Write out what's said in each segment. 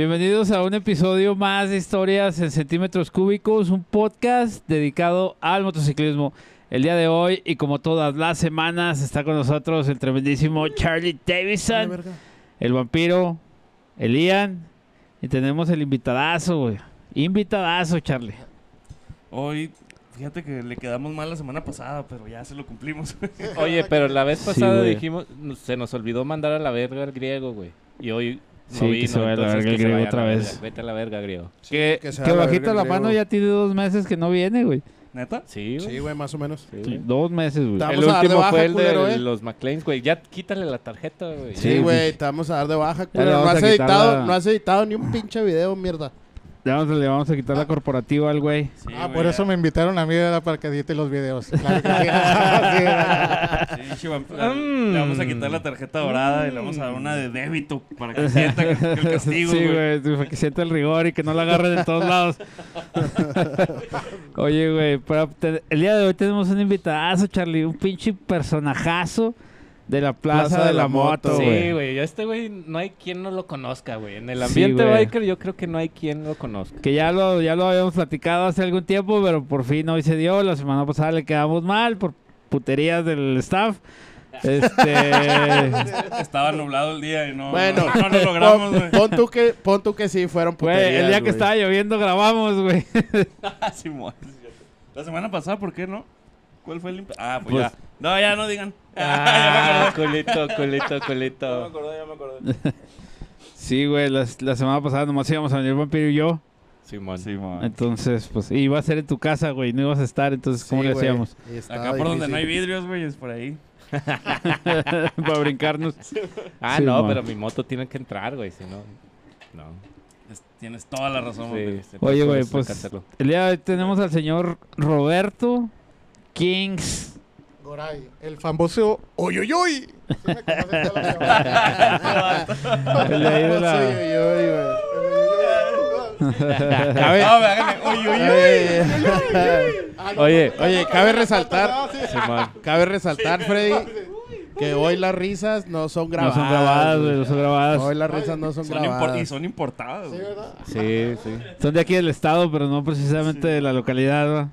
Bienvenidos a un episodio más de Historias en Centímetros Cúbicos, un podcast dedicado al motociclismo. El día de hoy, y como todas las semanas, está con nosotros el tremendísimo Charlie Davidson, el vampiro, el Ian, y tenemos el invitadazo, güey. Invitadazo, Charlie. Hoy, fíjate que le quedamos mal la semana pasada, pero ya se lo cumplimos. Oye, pero la vez pasada dijimos, se nos olvidó mandar a la verga al griego, güey. Y hoy no Sí, que vino, se vaya a la verga el que griego otra la vez. Vete a la verga, griego. que que que la bajita la el mano ya tiene dos meses que no viene, güey. ¿Neta? Sí, güey. Sí, güey, más o menos. Sí, güey. Dos meses, güey. El último baja, fue el culero, de ¿eh? los McLeans, güey. Ya quítale la tarjeta, güey. Sí, Sí, güey, te vamos a dar de baja, le culero. No has, editado, la- no has editado ni un pinche video, mierda. Le vamos, le vamos a quitar la corporativa al güey. Sí, ah, güey, por ya. eso me invitaron a mí ¿verdad? para que edite los videos. Claro que sí. Sí, chihuahua, le- Le vamos a quitar la tarjeta dorada y le vamos a dar una de débito para que sienta que- que el castigo, sí, güey. güey, para que sienta el rigor y que no la agarren en todos lados. Oye, güey, el día de hoy tenemos un invitadazo, Charlie, un pinche personajazo de la Plaza, de, la, Moto, Sí, güey. güey. yo Este güey no hay quien no lo conozca, güey. En el Sí, ambiente güey. biker yo creo que no hay quien lo conozca. Que ya lo, ya lo habíamos platicado hace algún tiempo, pero por fin hoy se dio. La semana pasada le quedamos mal por puterías del staff. Este, Estaba nublado el día y no, Bueno, no, no lo logramos, pon, güey. pon tú que, pon tú que sí fueron güey, puterías, el día que güey. estaba lloviendo grabamos, güey. Ah. La semana pasada, ¿por qué no? ¿Cuál fue el Ah, pues, Pues- ya. No, ya no digan. Ah, culito, culito, Ya me acordé, ya me acordé. Sí, güey, la, la semana pasada nomás íbamos a venir Vampiro y yo. Simón. Simón. Entonces, pues, iba a ser en tu casa, güey, no ibas a estar, entonces, ¿cómo Sí, le hacíamos? Acá por donde no hay vidrios, güey, es por ahí. Para brincarnos. Ah, Sí, no, man. pero mi moto tiene que entrar, güey. Si no, no. Es- tienes toda la razón, güey. Sí, Oye, güey, pues, el día de hoy tenemos al señor Roberto Kings. Goray, el famoso Oyoyoy. ¿Sí? El de. Cabe-. Oye, oye, cabe resaltar- cabe resaltar, Freddy, que hoy las risas no son No grabadas. son grabadas, güey, güey. no son grabadas. Hoy las risas no son, Son impor- y grabadas. son importadas, Sí, güey. ¿verdad? Sí, sí. Son de aquí del estado, pero no precisamente de la localidad.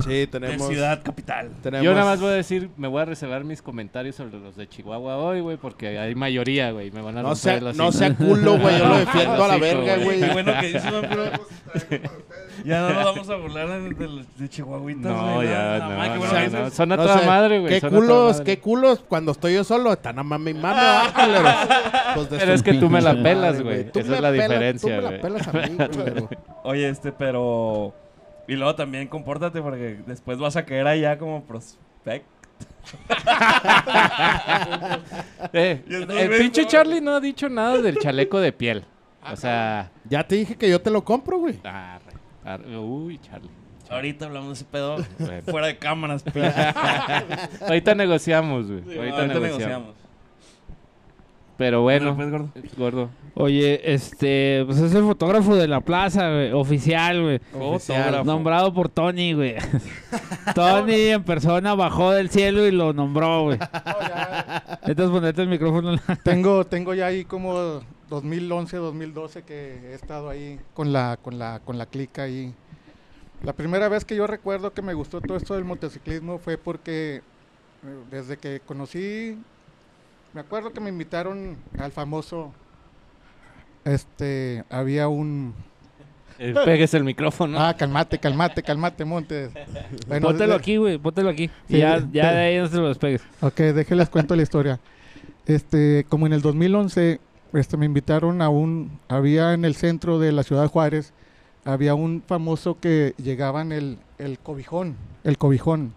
Sí, De tenemos... ciudad capital. tenemos Yo nada más voy a decir, me voy a reservar mis comentarios sobre los de Chihuahua hoy, güey, porque hay mayoría, güey. Me van a No romper sea, los no sea culo, güey. Yo lo defiendo a la verga, güey. güey. Qué bueno que pero... Ya no nos vamos a burlar de, de, de Chihuahuitas, No, güey, ya, no, no, bueno no. Son a No toda sé, madre, güey. Qué culos, madre. qué culos cuando estoy yo solo. Están a mami. Hijos de Pero es que tú me la pelas, güey. Esa es la diferencia, Tú me la güey. pelas a mí, culero. Oye, este, pero... Y luego también compórtate porque después vas a caer allá como prospect. Eh, el pinche Charlie no ha dicho nada del chaleco de piel. O sea... Ya te dije que yo te lo compro, güey. arre, arre, uy, Charlie. Ahorita hablamos de ese pedo Bueno. fuera de cámaras. Ahorita negociamos, güey. Sí, ahorita, ahorita negociamos. negociamos. Pero bueno, Pues, gordo. gordo. Oye, este, pues es el fotógrafo de la plaza, güey, oficial, güey. Oficial. Nombrado por Tony, güey. Tony en persona bajó del cielo y lo nombró, güey. Ya Entonces ponerte el micrófono. tengo, tengo ya ahí como 2011, 2012 que he estado ahí con la, con la, con la clica ahí. La primera vez que yo recuerdo que me gustó todo esto del motociclismo fue porque eh, desde que conocí, me acuerdo que me invitaron al famoso, este, había un, Eh, Pegues el micrófono. ah, calmate, calmate, calmate, Montes. Bueno, Póntelo desde- aquí, güey, póntelo aquí. Sí, ya, de- ya de ahí no se lo despegues. Ok, déjenles cuento la historia. Este, como en el 2011, este, me invitaron a un, había en el centro de la ciudad de Juárez, había un famoso que llegaba en el, el cobijón, el cobijón,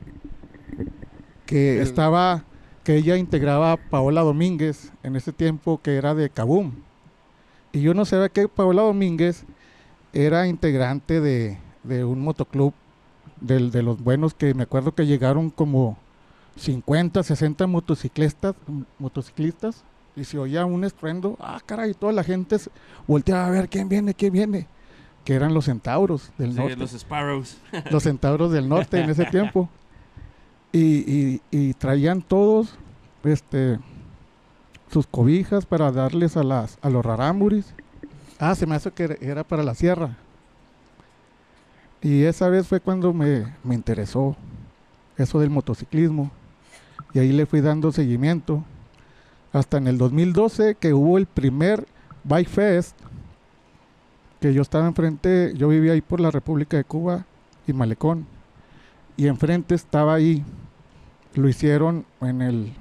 que El- estaba, que ella integraba a Paola Domínguez en ese tiempo que era de Kabum. Y yo no sabía que Paola Domínguez era integrante de, de un motoclub del- de los buenos que me acuerdo que llegaron como 50, 60 motociclistas, motociclistas y se oía un estruendo, ah, caray, toda la gente volteaba a ver quién viene, quién viene, que eran los centauros del Sí, norte, los Sparrows. los centauros del norte en ese tiempo. Y, traían todos este sus cobijas para darles a las a los rarámuris Ah, se me hace que era para la sierra. Y esa vez fue cuando me, me interesó eso del motociclismo. Y ahí le fui dando seguimiento. Hasta en el 2012 que hubo el primer Bike Fest. Que yo estaba enfrente, yo vivía ahí por la República de Cuba y Malecón. Y enfrente estaba ahí. Lo hicieron en el...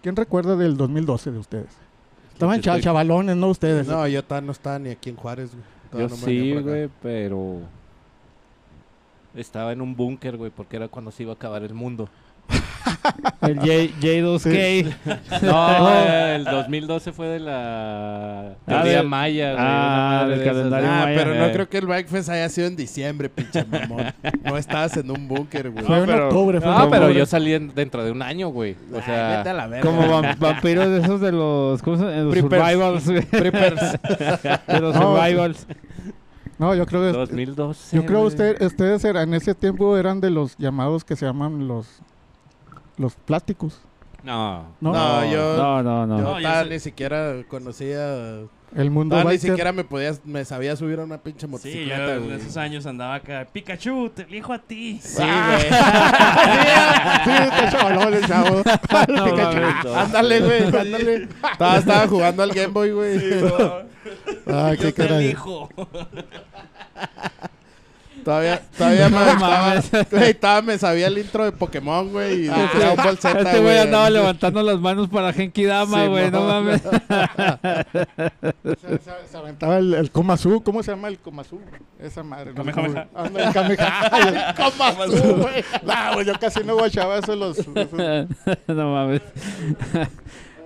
¿Quién recuerda del 2012 de ustedes? Estaban cha- estoy- chavalones, ¿no? Ustedes. No, yo todavía no estaba ni aquí en Juárez, güey. Yo no sí, güey, pero estaba en un búnker, güey, porque era cuando se iba a acabar el mundo. El J, J2K. No, eh, el 2012 fue de la teoría del- maya, güey. ah, del calendario. Ah, maya. pero no Eh. creo que el Bike Fest haya sido en diciembre, pinche mamón. No estabas en un búnker, güey. Fue en pero- octubre. Fue en No, pero octubre. yo salí en- dentro de un año, güey. O Ay, sea, vete a la verga. Como vam- vampiros de esos de los, ¿cómo se llama? Los Preppers. survivals, güey. De los No, survivals. No, yo creo que... 2012. Yo creo güey. usted, ustedes eran, en ese tiempo eran de los llamados que se llaman los los plásticos. No. ¿no? No, yo, No, no, no. yo No, yo todavía sé- ni siquiera conocía... El mundo todavía ni biker. siquiera me podía, me sabía subir a una pinche Sí, yo motocicleta, en esos años andaba acá. Pikachu, te elijo a ti. Sí, Ah. güey. sí, está chavalón el chavo. No, Pikachu. ándale, güey, ándale. Estaba, estaba jugando al Game Boy, güey. Ay, qué Yo te elijo. Todavía, todavía me, No estaba, mames. güey, todavía me sabía el intro de Pokémon, güey. Y de Dragon Ball Z, Este güey andaba levantando las manos para Genki Dama, Sí, güey. no mo. mames. Se, se- se aventaba el, el Komasu. ¿Cómo se llama el Komasu? Esa madre. no Kamehameha. Anda, el Kamehameha. El Komasu, güey. No, güey, yo casi no guachaba eso los... esos- no mames.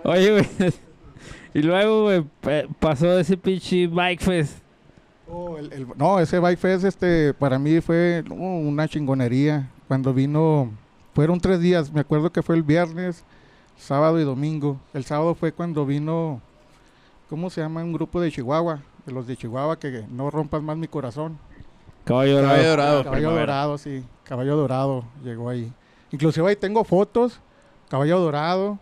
Oye, güey. Y luego, güey, pasó ese pinche Bike Fest. Oh, el- el- no, ese Bike Fest este, para mí fue uh, una chingonería. Cuando vino, fueron tres días, me acuerdo que fue el viernes, sábado y domingo. El sábado fue cuando vino, ¿cómo se llama? Un grupo de Chihuahua, de los de Chihuahua, que no rompas más mi corazón. Caballo Caballo Dorado. dorado. Caballo. Dorado, sí, Caballo Dorado llegó ahí. Inclusive ahí tengo fotos, Caballo Dorado.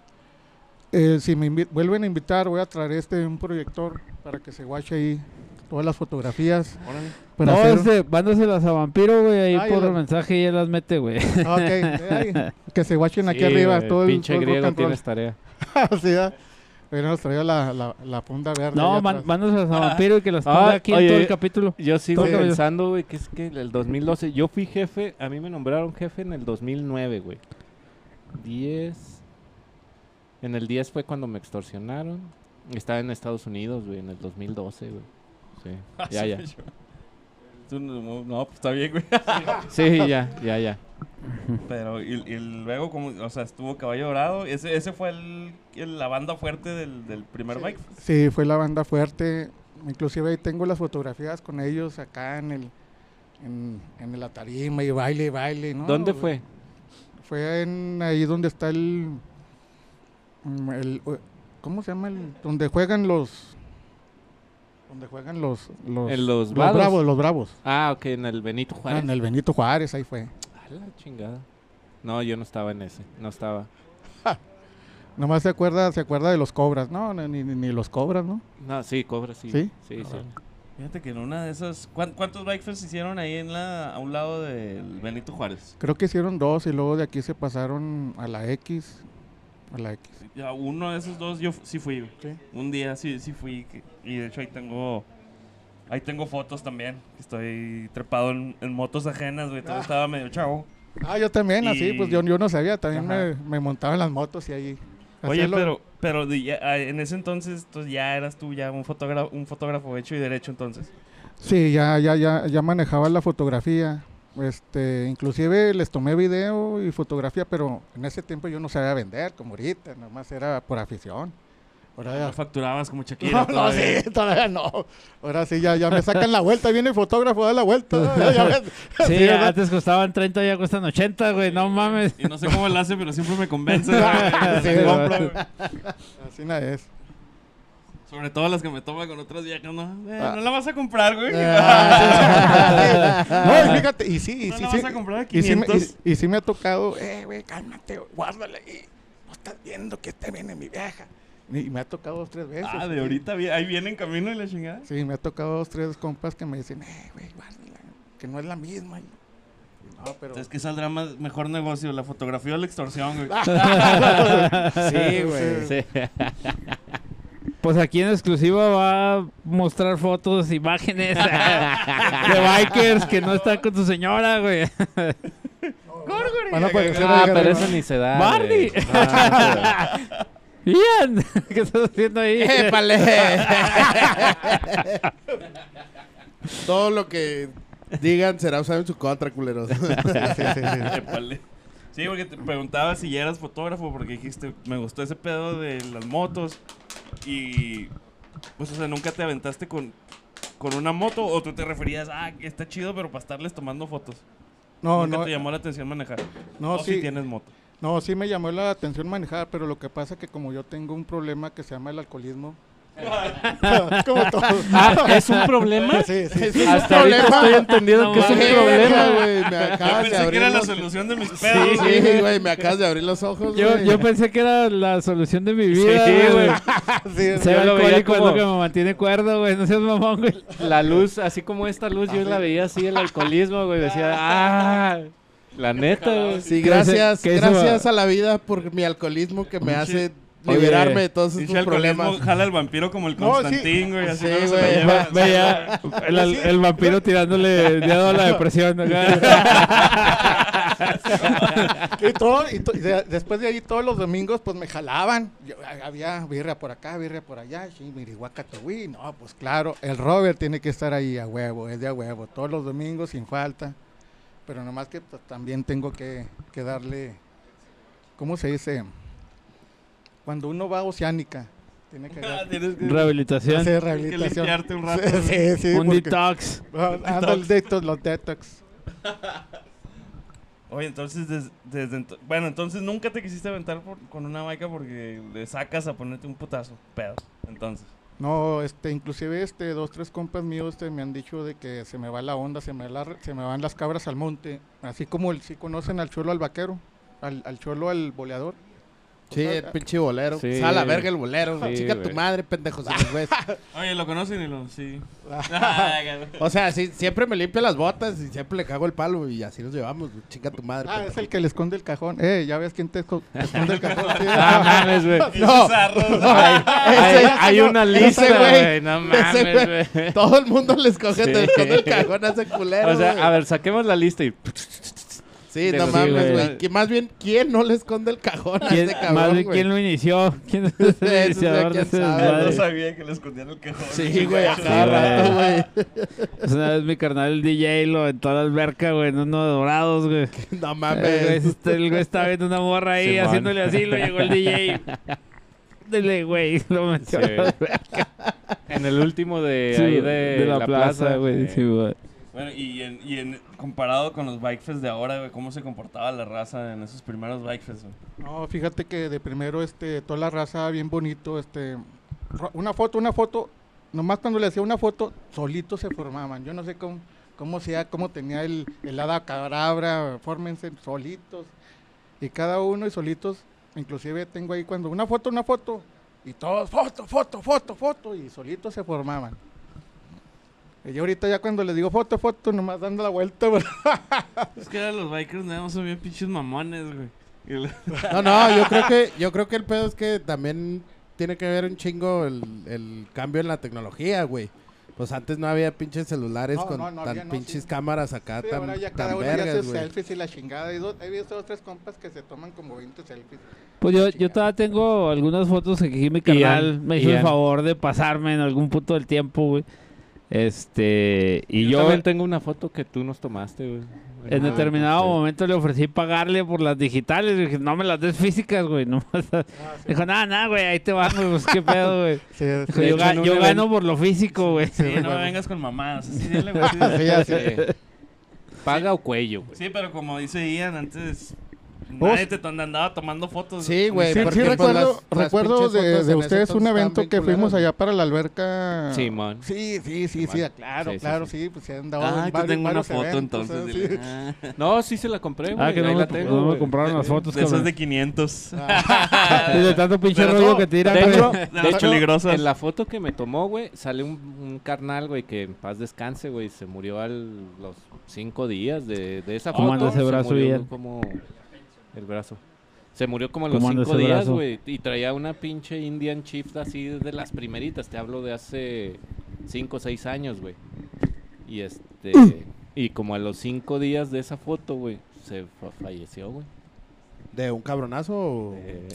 Eh, si me vuelven a invitar, voy a traer este un proyector para que se guache ahí todas las fotografías. Para No, hacer- este, mándaselas a Vampiro, güey, ahí Ah, por el mensaje y él las mete, güey. Ah, ok. Que se guachen aquí Sí, arriba güey, todo el, pinche todo el griego tienes tarea. Sí, ¿verdad? Pero nos traía la, la, la funda verde. No, mándaselas a Vampiro y que las ponga Ah, aquí en oye, todo el capítulo. Yo sigo Sí. pensando, güey, que es que el 2012, yo fui jefe, a mí me nombraron jefe en el 2009, güey. 10. En el 10 fue cuando me extorsionaron. Estaba en Estados Unidos, güey, en el 2012, güey. Sí, ya, ya. Tú no, no, pues está bien, güey. Sí, ya, ya, ya. Pero, y, y luego, como, o sea, estuvo Caballo Dorado. Ese, ese fue el, el- la banda fuerte del, del primer bike. Sí, fue la banda fuerte. Inclusive ahí tengo las fotografías con ellos acá en el en, en la tarima y baile baile. ¿no? ¿Dónde fue? Fue en ahí donde está el, mm, el ¿cómo se llama? El, donde juegan los donde juegan los los, En los los bravos, los bravos. Ah, ok, en el Benito Ah, Juárez. en el Benito Juárez, ahí fue. A la chingada. No, yo no estaba en ese, no estaba. Nomás se acuerda, se acuerda de los cobras, no, ni, ni, ni los cobras, ¿no? No, sí, cobra, sí. ¿Sí? Sí, sí. Fíjate que en una de esas. ¿cuán- ¿Cuántos bike fests hicieron ahí en la, a un lado del Benito Juárez? Creo que hicieron dos y luego de aquí se pasaron a la X, a la X. A uno de esos dos yo sí fui. Un día sí, sí fui. Y de hecho ahí tengo. Ahí tengo fotos también. Estoy trepado en, en motos ajenas, güey. Todavía estaba medio chavo. Ah, yo también, así, pues yo, yo no sabía, también me, montaba en las motos y ahí. Oye, lo- pero, pero ya- ah, en ese entonces entonces ya eras tú ya un fotógrafo, un fotógrafo hecho y derecho entonces. Sí, ya, ya, ya, ya manejaba la fotografía. Este, inclusive les tomé video y fotografía, pero en ese tiempo yo no sabía vender como ahorita, nomás era por afición. Ahora Ya ya, facturabas como Shakira. no, no, sí, todavía no. Ahora sí, ya, ya me sacan la vuelta, viene el fotógrafo, da la vuelta. ¿no? Ya. Sí, antes costaban 30, ya cuestan 80, güey. No mames. Y no sé cómo lo hace, pero siempre me convence. Sí. Así no es. Sobre todo las que me toma con otras viejas, ¿no? Eh, Ah. no la vas a comprar, güey. Ah, sí. No, y fíjate, y sí, y no sí, la sí. vas a comprar a Y sí, me, 500. y, y sí me ha tocado, eh, güey, cálmate, guárdale ahí. No estás viendo que te viene mi vieja. Y me ha tocado dos, tres veces. Ah, de ahorita, ahí viene en camino y la chingada. Sí, me ha tocado dos, tres compas que me dicen, eh, güey, guárdala, que no es la misma. Y- No, pero... Es que saldrá más, mejor negocio, la fotografía o la extorsión, güey. Sí, güey. Sí. Pues aquí en exclusiva va a mostrar fotos, imágenes de bikers que no están con su señora, güey. A aparecer Ah, pero eso ni se da. Barney. Ian, ¿qué estás haciendo ahí? ¡Épale! Todo lo que digan será usado en su contra, culeros. Épale. Sí, porque te preguntaba si ya eras fotógrafo, porque dijiste, me gustó ese pedo de las motos. Y, pues, o sea, nunca te aventaste con, con una moto o tú te referías, ah, está chido, pero para estarles tomando fotos. No, nunca no, te llamó la atención manejar. no, o si tienes moto. No, sí me llamó la atención manejar, pero lo que pasa que como yo tengo un problema que se llama el alcoholismo. Como todo. Ah, ¿es un problema? Sí, sí, sí. Hasta ahorita problema. estoy entendiendo que es un problema. güey. Me Yo acabas de pensé que abrir era la los... solución de mis pedos. Sí, sí, güey. Me acabas de abrir los ojos, Yo, güey. yo pensé que era la solución de mi vida, Sí, güey. Sí, Ser Yo lo veía como- que me mantiene cuerdo, güey. No seas mamón, güey. La luz, así como esta luz, yo la veía así, el alcoholismo, güey. Decía, ah, la neta, güey. Sí, ¿Qué gracias, gracias a la vida por mi alcoholismo que me hace liberarme de todos estos alcoholismo problemas. jala al vampiro como el No, sí. Constantín, güey. Así Sí, no se güey. la lleva. Veía el, el vampiro tirándole dedo a la depresión. Y todo, y to- y de- después de ahí todos los domingos pues me jalaban. Yo- ha- había birria por acá, birria por allá, sí, miriguacatagüí. No, pues claro, el Robert tiene que estar ahí a huevo, es de a huevo, todos los domingos sin falta. Pero nomás que pues, también tengo que, que darle, ¿cómo se dice? Cuando uno va a Oceánica, tiene que Ah, que Rehabilitación. hacer tienes que rehabilitación. limpiarte un rato. Sí, sí, un porque- detox. Anda el detox, los detox. Oye, entonces, des- desde ento- bueno, entonces nunca te quisiste aventar por- con una baica porque le sacas a ponerte un putazo, pedo. Entonces, No, este, inclusive este, dos, tres compas míos este, me han dicho de que se me va la onda, se me, la- se me van las cabras al monte, así como el, si conocen al cholo al vaquero, al, al cholo al boleador. Sí, el pinche bolero. Sí. Sala la verga el bolero. Sí, Chica tu madre, pendejos. oye, ¿lo conocen y lo sí? O sea, sí, siempre me limpia las botas y siempre le cago el palo y así nos llevamos. Chica tu madre. Ah, es el que le esconde el cajón. Eh, ya ves quién te esco- te esconde el cajón. Sí. Ah, mames, güey. No, Hay, hay- hay una lista, güey. No mames, güey. todo el mundo le escoge, te esconde el cajón a ese culero. O sea, a ver, saquemos la lista y... Sí, de no mames, güey. Que Más bien, ¿quién no le esconde el cajón a ¿Quién, ese cabrón, más bien? ¿quién lo inició? ¿Quién es el Eso sí, iniciador de ese? No sabía que le escondían el cajón. Sí, güey, a Sí, cada rato, güey. una vez mi carnal el DJ lo en toda la alberca, güey, en uno de dorados, güey. No mames. este- el güey estaba viendo una morra ahí, haciéndole así, lo llegó el DJ. Dele, güey, lo metió Sí. a la alberca. En el último de Sí, ahí de, la, plaza, güey. eh, Sí, güey. Bueno, y, en, y en, comparado con los bike fest de ahora, ¿cómo se comportaba la raza en esos primeros bike fest, güey? No, fíjate que de primero, este, toda la raza bien bonito, este, una foto, una foto, nomás cuando le hacía una foto, solitos se formaban. Yo no sé cómo, cómo sea, cómo tenía el, el hada cadabra, fórmense solitos. Y cada uno y solitos, inclusive tengo ahí cuando una foto, una foto, y todos, foto, foto, foto, foto, y solitos se formaban. Y yo ahorita ya cuando les digo foto, foto, nomás dando la vuelta, güey. Es que eran los bikers, no, son bien pinches mamones, güey. Y No, no, yo creo que, yo creo que el pedo es que también tiene que ver un chingo el, el cambio en la tecnología, güey. Pues antes no había pinches celulares No, con no, no tan había, no, pinches sí. cámaras acá Sí, tan, ahora ya tan cada uno ya vergas, hace selfies y la chingada. Hay, dos, he visto dos, tres compas que se toman como 20 selfies. Pues yo, yo todavía tengo algunas fotos que aquí mi carnal Ian, me hizo el favor de pasarme en algún punto del tiempo, güey. Este, y yo, yo, también tengo una foto que tú nos tomaste, güey. en Ah, determinado sí. momento le ofrecí pagarle por las digitales. Dije, no me las des físicas, güey. No, Dijo, nada, nada, güey, ahí te van, güey. Pues qué pedo, güey. Sí, Dijo, De yo, ga- gano por lo físico, güey. Sí, no me vengas con mamadas. Así dile, güey. así sí, dile. así. Sí. Paga o cuello, güey. Sí, pero como dice Ian, antes Nadie te andaba tomando fotos. Sí, güey. Sí, sí pues, recuerdo, las- las recuerdo pinches de, de ustedes un evento que fuimos allá para la alberca. Simón. Sí, sí, sí, sí, claro, Sí, sí, claro, sí. sí, pues se han dado Ah, varios- tengo una foto eventos, entonces. Sí. Ah, No, sí se la compré, güey. Ah, que no la tengo, no me compraron las fotos, De esas cabrón. de 500. Y de tanto pinche rollo no, que tiran. De güey. hecho, De de las hecho, peligrosas. en la foto que me tomó, güey, sale un, un carnal, güey, que en paz descanse, güey. Se murió a los cinco días de, de esa ¿Cómo foto. anda ese se brazo bien? como el brazo. Se murió como a los ¿Cómo anda cinco días, güey. Y traía una pinche Indian Chief así de las primeritas. Te hablo de hace cinco o seis años, güey. Y este... y como a los cinco días de esa foto, güey, se fa- falleció, güey. ¿De un cabronazo o...? De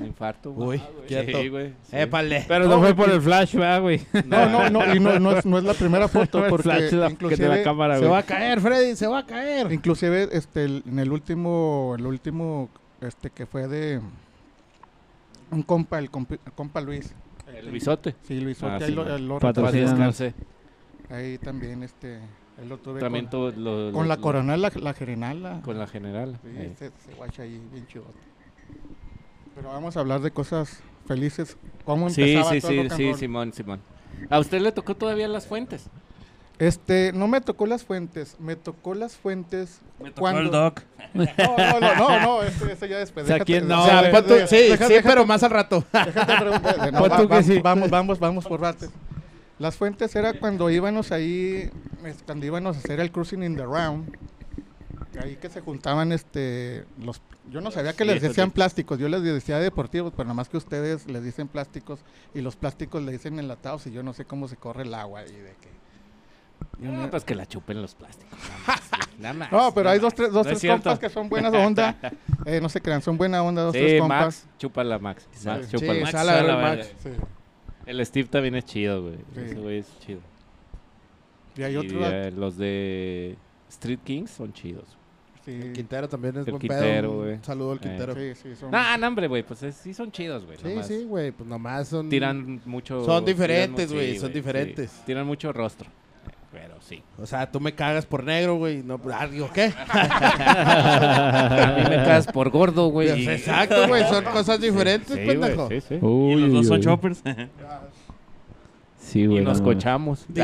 un infarto, güey. Uy, quieto. Sí, güey. sí. Épale. Pero no fue por el flash, ¿verdad, güey? No, no, no, y no, no es, no es la primera foto El porque flash de la, que de la cámara, Se güey. va a caer, Freddy, se va a caer. inclusive este, el- en el último, el último, este que fue de un compa, el compa, el compa Luis. El bisote. Sí, Luis, Ah, ahí sí, lo- ahí lo descanse. Ahí también, este, ahí lo tuve También con, todo lo- con lo- la lo- coronel, la, la general, la- Con la general. Sí, eh. se, se guacha ahí bien chido. Pero vamos a hablar de cosas felices. ¿Cómo Sí, empezaba sí, todo el sí, and sí, roll? Simón, Simón. ¿A usted le tocó todavía las fuentes? Este, no me tocó las fuentes, me tocó las fuentes Me tocó cuando... el doc. No, no, no, no, no, ese, ese ya después. O sea, déjate- ¿quién no, O sea, tú- sí, Deja- sí, deja- pero más al rato. déjate preguntar- no, va- va- sí. Vamos, vamos, vamos por partes. Las fuentes era cuando íbamos ahí, cuando íbamos a hacer el cruising in the round. Ahí que se juntaban este los yo no sabía que Sí, les decían sí. plásticos, yo les decía deportivos, pero nada más que ustedes les dicen plásticos y los plásticos le dicen enlatados y yo no sé cómo se corre el agua y de qué. Y No, pues que la chupen los plásticos. nada más, sí, nada más, No, pero nada hay dos, tres, dos, No tres compas que son buenas onda. Eh, no se crean, son buena onda, dos, Sí, tres compas. Max, chúpala, Max. Max, Sí, chúpala. Max verga. Max. Sí. El Steve también es chido, güey. Sí. Ese güey es chido. Y hay Y, otro. eh, los de Street Kings son chidos. sí, El Quintero también es El buen Quintero, pedo. Un saludo al Eh. Quintero. sí, sí, son- Ah, no, hombre, güey, pues es- sí son chidos, güey. Sí, nomás sí, güey, pues nomás son... Tiran mucho... Son diferentes, güey, son diferentes. sí. Tiran mucho rostro. Pero sí. O sea, tú me cagas por negro, güey. No, ah, digo, ¿qué? A mí me caes por gordo, güey. Pues exacto, güey, son cosas diferentes, Sí, pendejo. sí, sí. Uy, Y los dos uy, son uy. choppers. Sí, Y nos no, cochamos. Se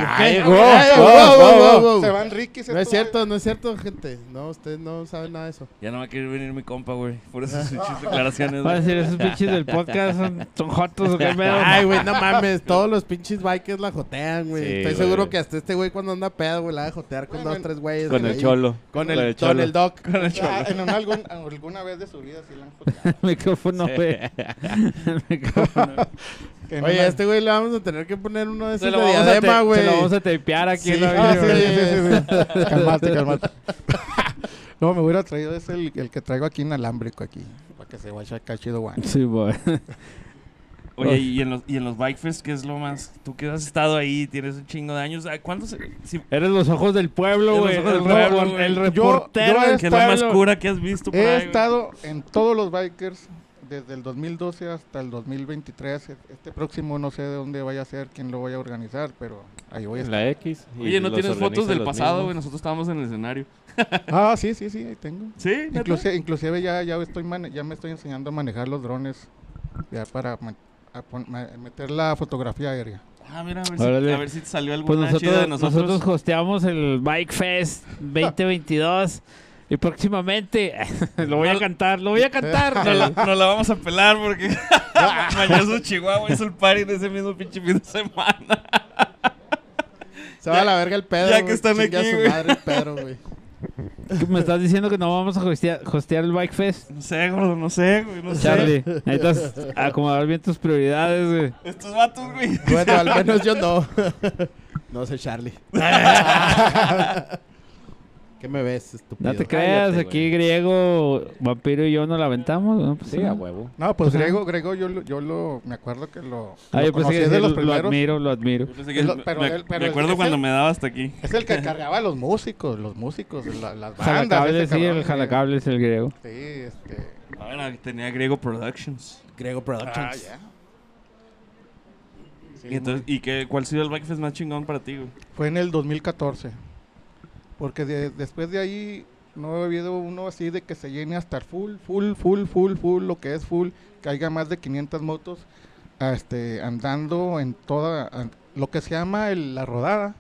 van Ricky. No es cierto, no es cierto, gente. No, ustedes no saben nada de eso. Ya no va a querer venir mi compa, güey. Por esas pinches declaraciones. Va a güey. decir, esos pinches del podcast son, son jotos. Ay, güey, no mames. Todos los pinches bikers la jotean, güey. Sí, Estoy güey. seguro que hasta este güey cuando anda pedo, güey, la va a jotear con Bueno, dos, tres güeyes. Con el ahí. cholo. Con el, con el doc. Ah, en una- algún- alguna vez de su vida sí la han joteado. El micrófono, güey. El micrófono. Que en Oye, una- a este güey le vamos a tener que poner uno de esos de diadema, güey. se lo vamos a tapear aquí Sí. en la Ah, sí, video, sí, güey. sí, sí. Calmate, calmate. No, me hubiera traído ese el, el que traigo aquí inalámbrico aquí. Para que se vaya acá chido, güey. Sí, güey. Oye, y en los, y en los Bike Fest, ¿qué es lo más? Tú que has estado ahí, tienes un chingo de años. ay, ¿Cuándo se.? si- Eres los ojos del pueblo, güey. los ojos El, el Yo- reportero yo ¿Qué es lo más cura que has visto por He ahí, estado en todos los bikers desde el 2012 hasta el 2023. Este próximo no sé de dónde vaya a ser, quién lo vaya a organizar, pero ahí voy a estar. La X. y Oye, ¿no tienes fotos del pasado, güey? Nosotros estábamos en el escenario. Ah, sí, sí, sí, ahí tengo. ¿Sí? Inclusive, inclusive ya, ya, estoy mane- ya me estoy enseñando a manejar los drones ya para meter la fotografía aérea. Ah, mira, a ver, si, Órale. a ver si te salió Pues alguna chida de nosotros, nosotros. nosotros hosteamos el Bike Fest 2022 y próximamente lo voy a cantar, lo voy a cantar. Nos la, nos la vamos a pelar porque Mañoso Chihuahua hizo el party en ese mismo pinche fin de semana. Se va a la verga el Pedro. ya que güey. están aquí, su madre el Pedro, güey. Me estás diciendo que no vamos a hostear, hostear el Bike Fest. No sé, gordo, no sé, güey, no sé. Charlie, necesitas acomodar bien tus prioridades, güey. Estos vatos, güey. Bueno, al menos yo no. No sé, Charlie. ¿Qué me ves, estúpido? No te creas, Cállate, aquí güey. griego, vampiro y yo nos la aventamos. ¿no? Pues, Sí, a huevo. No, pues Ajá. Grego, Grego, yo, lo- yo lo, me acuerdo que lo, Ah, lo yo pensé conocí que de los lo primeros. admiro, lo admiro. Yo pensé que- Es lo- pero me, él- pero me es- acuerdo es cuando el- me daba hasta aquí. Es el que cargaba a los músicos, los músicos, la- las bandas. Ese sí, cabrón, el jalacables es el griego. Sí, este... Ahora tenía Griego Productions. Grego Productions. Ah, ya. Sí, y entonces, ¿y qué, cuál ha sido el Bike Fest más chingón para ti, güey? Fue en el 2014. Porque de- después de ahí no he habido uno así de que se llene hasta el full, full, full, full, full, lo que es full, que haya más de 500 motos este, andando en toda, lo que se llama el- la rodada.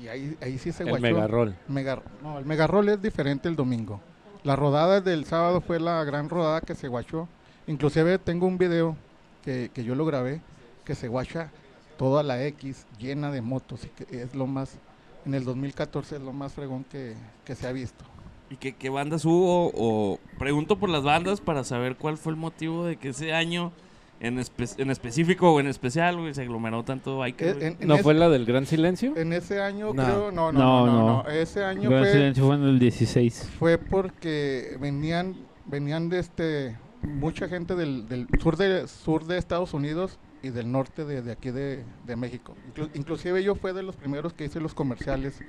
Y ahí, ahí sí se El guachó. megarrol. Mega- no, el megarrol es diferente el domingo. La rodada del sábado fue la gran rodada que se guachó. Inclusive tengo un video que, que yo lo grabé, que se guacha toda la X llena de motos. Y que es lo más, en el 2014 es lo más fregón que, que se ha visto. ¿Y qué, qué bandas hubo? O pregunto por las bandas para saber cuál fue el motivo de que ese año en, espe- en específico o en especial, güey, se aglomeró tanto biker, güey? en, en ¿No fue la del Gran Silencio? en ese año No. creo, no, no, No, no, no, no. no. Ese año Gran fue, Silencio fue en el 16. fue porque venían venían de este mucha gente del, del sur de sur de Estados Unidos y del norte de, de aquí de, de México. Inclu- inclusive yo fue de los primeros que hice los comerciales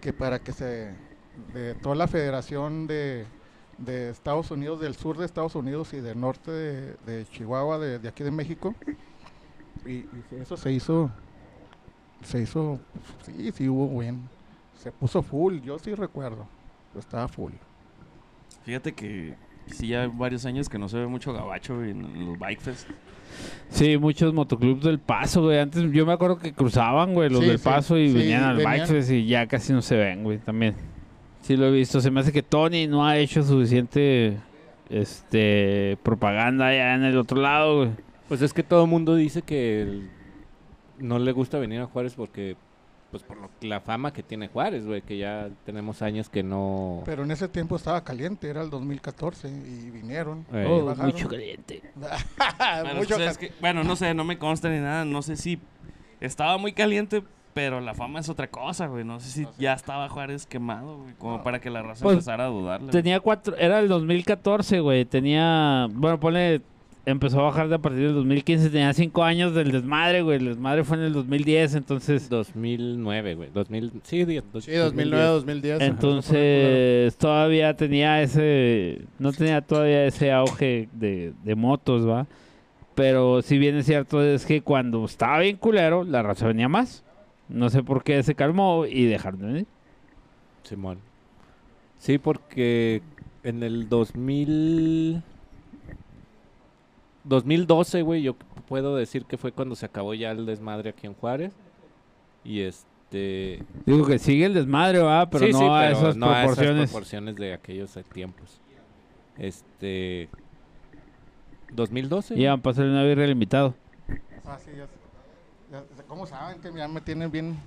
que para que se de toda la federación de, de Estados Unidos del sur de Estados Unidos y del norte de, Chihuahua de, de aquí de México. Y, y eso se hizo se hizo sí sí hubo buen se puso full yo sí recuerdo estaba full. Fíjate que sí, ya varios años que no se ve mucho gabacho en los bike fest. Sí, muchos motoclubs del Paso, güey. Antes yo me acuerdo que cruzaban, güey, los Sí, del sí, Paso y sí, venían al venían. Bike Fest y ya casi no se ven, güey, también. Sí lo he visto. Se me hace que Tony no ha hecho suficiente este propaganda allá en el otro lado, güey. Pues es que todo el mundo dice que el- no le gusta venir a Juárez porque, pues por lo- la fama que tiene Juárez, güey, que ya tenemos años que no... Pero en ese tiempo estaba caliente, era el 2014 y vinieron. Eh, Oh, mucho caliente. Bueno, Mucho pues, es cal- que- bueno, no sé, no me consta ni nada. No sé si estaba muy caliente, pero la fama es otra cosa, güey. No sé si ya estaba Juárez quemado, güey, como para que la raza Pues, empezara a dudarle. Tenía cuatro, era el 2014, güey. Tenía, bueno, pone, empezó a bajar de a partir del 2015. Tenía cinco años del desmadre, güey. El desmadre fue en el 2010, entonces... 2009, güey. 2000, sí, dos- Sí, 2009, 2010. Entonces todavía tenía ese, no tenía todavía ese auge de, de motos, ¿va? Pero si bien es cierto es que cuando estaba bien culero, la raza venía más. No sé por qué se calmó y dejaron de venir. Simón. Sí, porque en el 2000... 2012, güey, yo puedo decir que fue cuando se acabó ya el desmadre aquí en Juárez. Y este... Digo que sigue el desmadre, ¿va? Pero Sí, no sí, a pero esas no a esas proporciones. proporciones de aquellos tiempos. Este... 2012. Y van a pasar una birra al invitado. Ah, sí, ya, ya- ¿Cómo saben que ya me tienen bien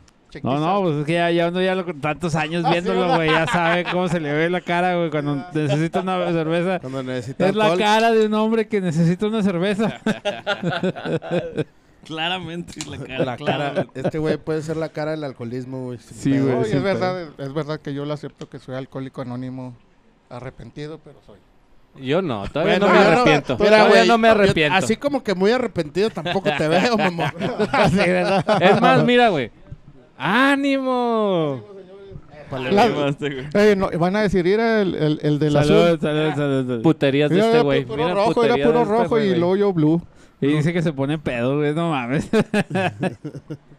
No, no, pues es que ya, ya uno ya lo, tantos años Ah, sí, viéndolo, güey, ya sabe cómo se le ve la cara, güey, cuando necesita una cerveza. Cuando necesita Es la cara de un hombre que necesita una cerveza. Claramente, la cara. La cara, este güey puede ser la cara del alcoholismo, güey. Sí, güey, No, es verdad, es verdad que yo lo acepto que soy alcohólico anónimo arrepentido, pero soy. Yo no, todavía Bueno, no me yo arrepiento. Mira, todavía güey, no me yo- arrepiento. así como que muy arrepentido tampoco te veo, mamón. Es más, mira, güey. ¡Ánimo! La-. Eh, no, van a decir, era el, el, el del Salud, azul. salud, salud, salud. Puterías de este era güey. puro Mira, rojo, era puterías puro de este rojo y güey. luego yo blue. Y dice que se pone pedo, güey, no mames.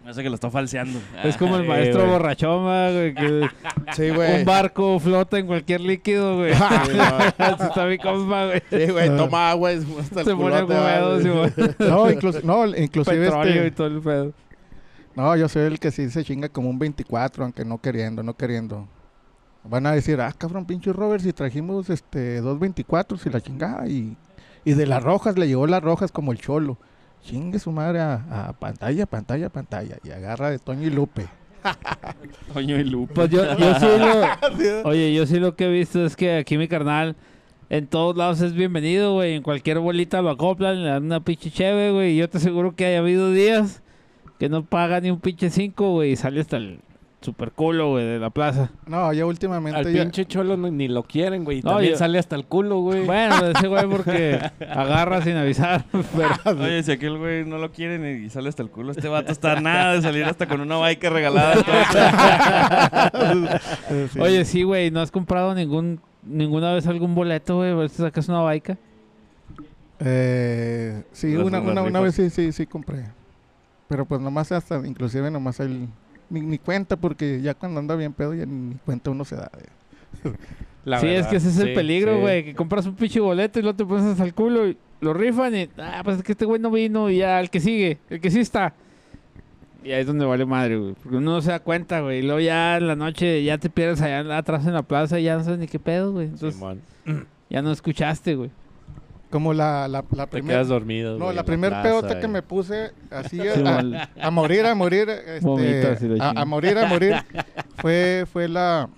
Me hace que lo está falseando. es como el sí, maestro güey. borrachoma, güey, que Sí, güey. un barco flota en cualquier líquido, güey. Sí, no. Está mi compa, güey. Sí, güey, toma agua y Se pone húmedo, güey. sí, güey. No, incluso, no, inclusive Petróleo y este, todo el pedo. No, yo soy el que sí se chinga como un 24, aunque no queriendo, no queriendo. Van a decir, ah, cabrón, pinche Robert, si trajimos este dos 24 y la chingada. Y, y de las rojas, le llegó las rojas como el cholo. Chingue su madre a, a pantalla, pantalla, pantalla. Y agarra de Toño y Lupe. Toño y Lupe. Pues yo, yo sí lo... Oye, yo sí lo que he visto es que aquí mi carnal en todos lados es bienvenido, güey. En cualquier bolita lo acoplan, le dan una pinche cheve, güey. Y yo te aseguro que haya habido días que no paga ni un pinche cinco, güey. Y sale hasta el super culo, güey, de la plaza. No, ya últimamente Al ya- pinche cholo no- ni lo quieren, güey. y No, También yo- sale hasta el culo, güey. Bueno, ese güey porque agarra sin avisar. Pero Oye, si aquel güey no lo quieren y sale hasta el culo, este vato está nada de salir hasta con una bike regalada. Oye, sí, güey, ¿no has comprado ningún ninguna vez algún boleto, güey? Si sacas una baica. Eh, sí, una, una, una vez sí, sí, sí compré. Pero pues nomás hasta, inclusive nomás el... Ni, ni cuenta, porque ya cuando anda bien pedo, ya ni, ni cuenta uno se da de, La sí, es verdad, que ese es el peligro, sí. güey. Que compras un pinche boleto y luego te pones hasta el culo y lo rifan y... Ah, pues es que este güey no vino y ya, el que sigue, el que sí está. Y ahí es donde vale madre, güey. Porque uno no se da cuenta, güey. Y luego ya en la noche ya te pierdes allá atrás en la plaza y ya no sabes ni qué pedo, güey. Entonces ya no escuchaste, güey. Como la, la, la Te primera... quedas dormido. No, güey, la en primer plaza, peota que me puse así Sí, a, a morir, a morir, este, a, morir, a morir, fue, fue la...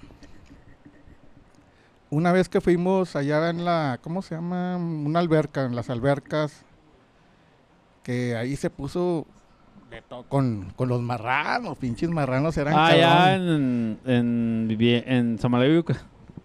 Una vez que fuimos allá en la, ¿cómo se llama? Una alberca, en las albercas, que ahí se puso de todo con, con los marranos, pinches marranos eran Ah, ya en, en, en Samalayuca.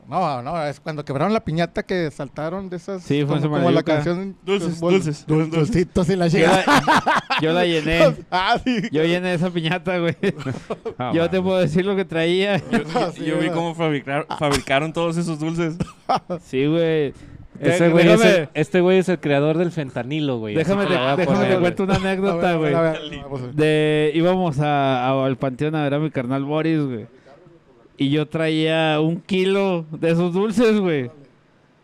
No, no, es cuando quebraron la piñata que saltaron de esas, Sí, fue en como, como la canción. Dulces, bol- dulces, dul- dulces. Dulcitos y la la, yo la llené. ah, sí. Yo llené esa piñata, güey. Ah, Yo te puedo decir lo que traía. Yo, yo- Sí, yo vi cómo fabricar- fabricaron todos esos dulces. Sí, güey. Ese De- güey es déjame- el- este güey es el creador del fentanilo, güey. Déjame, te, déjame poner, te güey. cuento una anécdota, güey. De, íbamos a, a- al panteón a ver a mi carnal Boris, güey. Y yo traía un kilo de esos dulces, güey.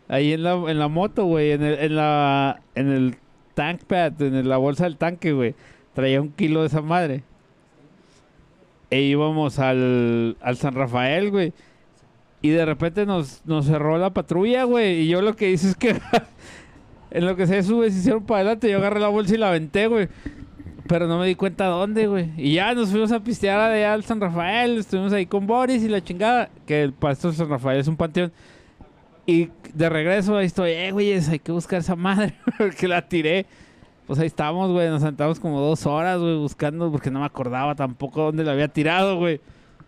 Ahí en la, en la moto, güey. En el, en la, en el tank pad, en la bolsa del tanque, güey. Traía un kilo de esa madre. E íbamos al, al San Rafael, güey. Y de repente nos, nos cerró la patrulla, güey. Y yo lo que hice es que en lo que se sube, se hicieron para adelante. Yo agarré la bolsa y la aventé, güey. Pero no me di cuenta dónde, güey. Y ya nos fuimos a pistear allá al San Rafael. Estuvimos ahí con Boris y la chingada. Que el pastor San Rafael es un panteón. Y de regreso ahí estoy, eh, güey, hay que buscar esa madre. Porque la tiré. Pues ahí estábamos, güey. Nos sentamos como dos horas, güey, buscando. Porque no me acordaba tampoco dónde la había tirado, güey.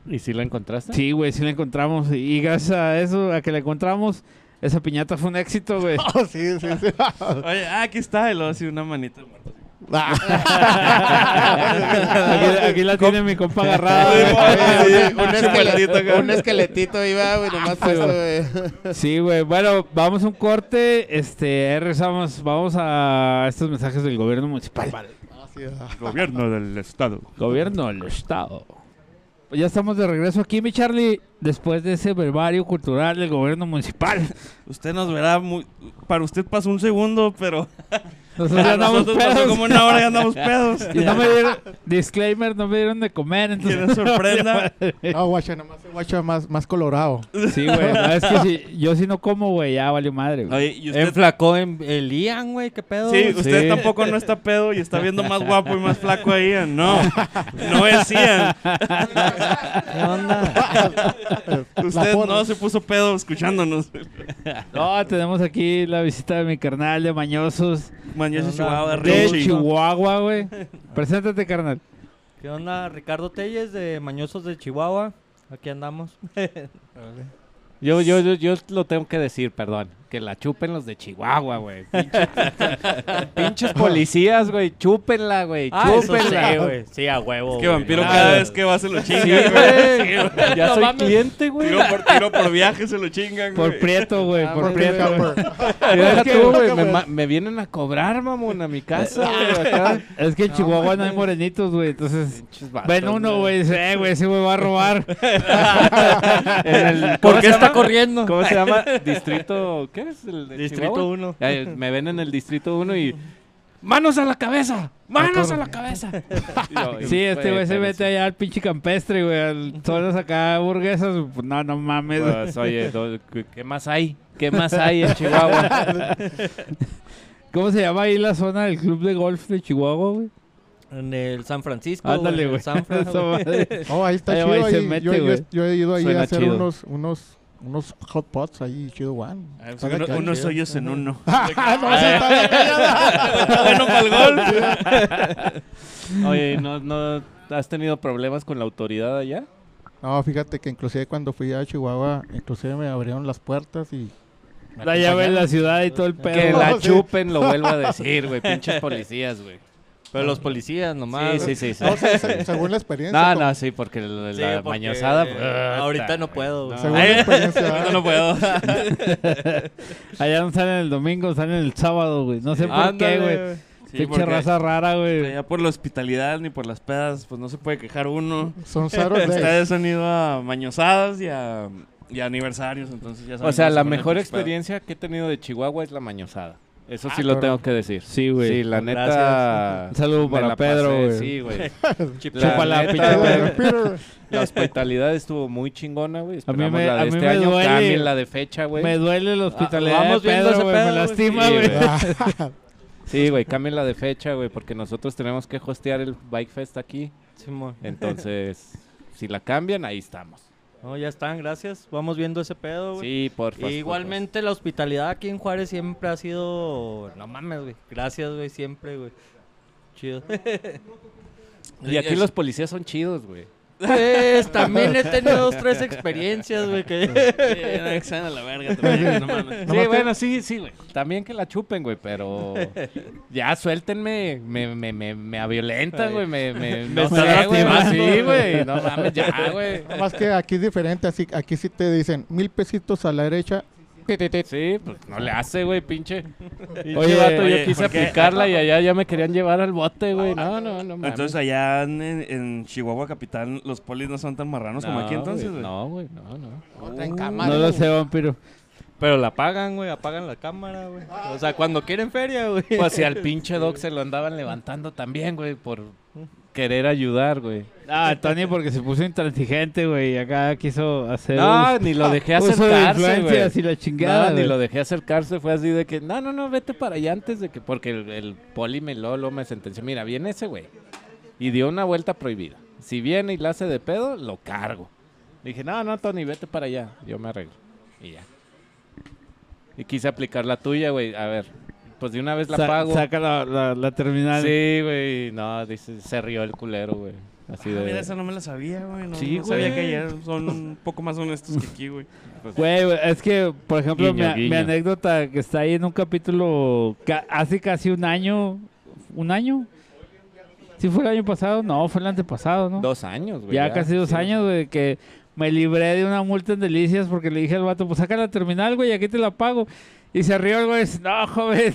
¿Y si la encontraste? Sí, güey, sí la encontramos. Y gracias a eso, a que la encontramos, esa piñata fue un éxito, güey. Oh, sí, sí, sí. Oye, ah, aquí está. Y luego así una manita de muerto. Aquí, aquí la tiene mi compa agarrada. Sí, güey. sí, un esqueletito. Un esqueletito iba, güey, nomás puesto, güey. Sí, güey. Bueno, vamos a un corte. Este, regresamos. Vamos a estos mensajes del gobierno municipal. Gobierno del estado. Gobierno del Estado. Ya estamos de regreso aquí, mi Charlie, después de ese verbario cultural del gobierno municipal. Usted nos verá muy... Para usted pasó un segundo, pero... Nosotros ya andamos nosotros pasó pedos. como una hora y andamos pedos. Y no me dieron, disclaimer, no me dieron de comer, entonces... Que nos sorprenda. No, guacha, nomás el guacha más, más colorado. Sí, güey, no, es que si, yo si no como, güey, ya valió madre, güey. Oye, y usted... Enflacó en el Ian, güey, qué pedo. Sí, usted Sí. tampoco no está pedo y está viendo más guapo y más flaco a Ian. No, no es Ian. ¿Qué onda? Usted no se puso pedo escuchándonos. No, tenemos aquí la visita de mi carnal de Mañosos Chihuahua, de Richie. Chihuahua, güey. Preséntate, carnal. ¿Qué onda? Ricardo Telles de Mañosos de Chihuahua. Aquí andamos. Yo, yo, yo, yo lo tengo que decir, perdón. Que la chupen los de Chihuahua, güey. Pinches, pinches policías, güey. Chúpenla, güey. Ah, eso Chúpenla. sí, güey. Sí, a huevo. Es que vampiro Ah, cada vez que va se lo chinga, Sí, güey. Ya soy cliente, güey. Tiro por tiro por viaje se lo chingan, güey. Por prieto, güey, Ah, por prieto. güey. Deja tú, güey. Me, vienen a cobrar, mamón, a mi casa, güey. Acá. Es que en Chihuahua no hay morenitos, güey, entonces... Pinches vatos, Ven uno, güey, dice, eh, güey, ese güey va a robar. El- ¿Por ¿cómo qué está llama? corriendo? ¿Cómo se llama? Distrito. ¿Qué es? El de Distrito Chihuahua? 1. Ya, me ven en el distrito 1 y. ¡Manos a la cabeza! ¡Manos a la cabeza! Yo, Sí, este güey se mete allá al pinche campestre, güey, zonas acá burguesas. Pues no, no mames. Pues, oye, ¿qué- ¿qué más hay? ¿Qué más hay en Chihuahua? ¿Cómo se llama ahí la zona del club de golf de Chihuahua, güey? En el San Francisco. Ándale, güey. San Fran, Esa güey. madre. Oh, ahí está Ahí chido. se mete, yo, yo- güey. yo he ido ahí Suena a hacer chido. unos, unos, unos hot pots ahí, chido, one. Ah, pues, uno- que- unos hoyos en uno. No, sí, está bien callada. Está bueno para el golf. Oye, ¿no, ¿no has tenido problemas con la autoridad allá? No, fíjate que inclusive cuando fui a Chihuahua, inclusive me abrieron las puertas y... La llave de acompañaron. la ciudad y todo el Que pedo. No, la chupen, lo vuelvo a decir, güey. Pinches policías, güey. Pero los policías nomás. Sí, sí, sí. No, se- se- según la experiencia. No, como- no, sí, porque la, Sí, la porque, mañosada. eh, puta, ahorita no puedo, güey. Según la experiencia. Ahorita no puedo. Allá no salen el domingo, salen el sábado, güey. No sé por Ándale, qué, güey. Sí, Pinche porque raza rara, güey. allá por la hospitalidad ni por las pedas, pues no se puede quejar uno. Son Saturdays. Ustedes han ido a mañosadas y a, Y aniversarios, entonces ya saben O sea, se la ponen mejor experiencia que he tenido de Chihuahua es la mañosada. Eso Ah, sí lo tengo que decir. Sí, güey. Sí, la Gracias. neta. Un saludo me para la Pedro, güey. Sí, güey. Neta, güey, Pedro. La hospitalidad estuvo muy chingona, güey. A mí Esperamos me- la de a mí este me año, duele. cambien la de fecha, güey. Me duele la hospitalidad vamos de Pedro, güey. Me lastima, Sí, güey. güey. Sí, güey, cambien la de fecha, güey, porque nosotros tenemos que hostear el Bike Fest aquí. Simón. Entonces, si la cambian, ahí estamos. No, ya están, gracias. Vamos viendo ese pedo, güey. Sí, por favor. Y igualmente la hospitalidad aquí en Juárez siempre ha sido... No mames, güey. Gracias, güey, siempre, güey. Chido. Y aquí los policías son chidos, güey. Pues, también he tenido dos, tres experiencias, güey, que... Sí, no, a la verga también, no mames. Sí, bueno, sí, sí, güey. También que la chupen, güey, pero ya suéltenme, me, me, me, me violentan, güey, me, me, no están sé, güey, lastimando. sí, güey, no mames, ya, güey. Nada más que aquí es diferente, así, aquí sí te dicen mil pesitos a la derecha. Sí, pues no le hace, güey, pinche. Oye, vato, oye, yo quise ¿por qué? aplicarla y allá ya me querían llevar al bote, güey. No, no, no mames. Entonces allá en, en Chihuahua capital los polis no son tan marranos como aquí entonces, güey, güey. No, güey, no, no. Otra en Uh, cámara. No lo sé, vampiro. Pero la apagan, güey, apagan la cámara, güey. O sea, cuando quieren feria, güey. Pues si al pinche Doc se lo andaban levantando también, güey, por querer ayudar, güey. Ah, Tony porque se puso intransigente, güey. y Acá quiso hacer No, ni lo dejé acercarse, güey. y la chingada, No, ni lo dejé acercarse, fue así de que, no, no, no, vete para allá antes de que, porque el, el poli me lo, lo me sentenció, mira, viene ese güey, y dio una vuelta prohibida. Si viene y la hace de pedo, lo cargo. Dije, no, no, Tony, vete para allá, yo me arreglo. Y ya. Y quise aplicar la tuya, güey, a ver, pues de una vez la Sa- pago. Saca la, la, la terminal. Sí, güey, no, dice, se rió el culero, güey. Así Ah, de... mira, esa no me la sabía, güey. No, Sí, no sabía que ayer son un poco más honestos que aquí, güey. Güey, güey, es que, por ejemplo, Guiño, mi, anécdota que está ahí en un capítulo ca- hace casi un año. ¿Un año? ¿Sí fue el año pasado? No, fue el antepasado, ¿no? Dos años, güey. ya, casi dos sí. años, güey, que me libré de una multa en Delicias porque le dije al vato, pues saca la terminal, güey, aquí te la pago. Y se rió el güey, no, joven,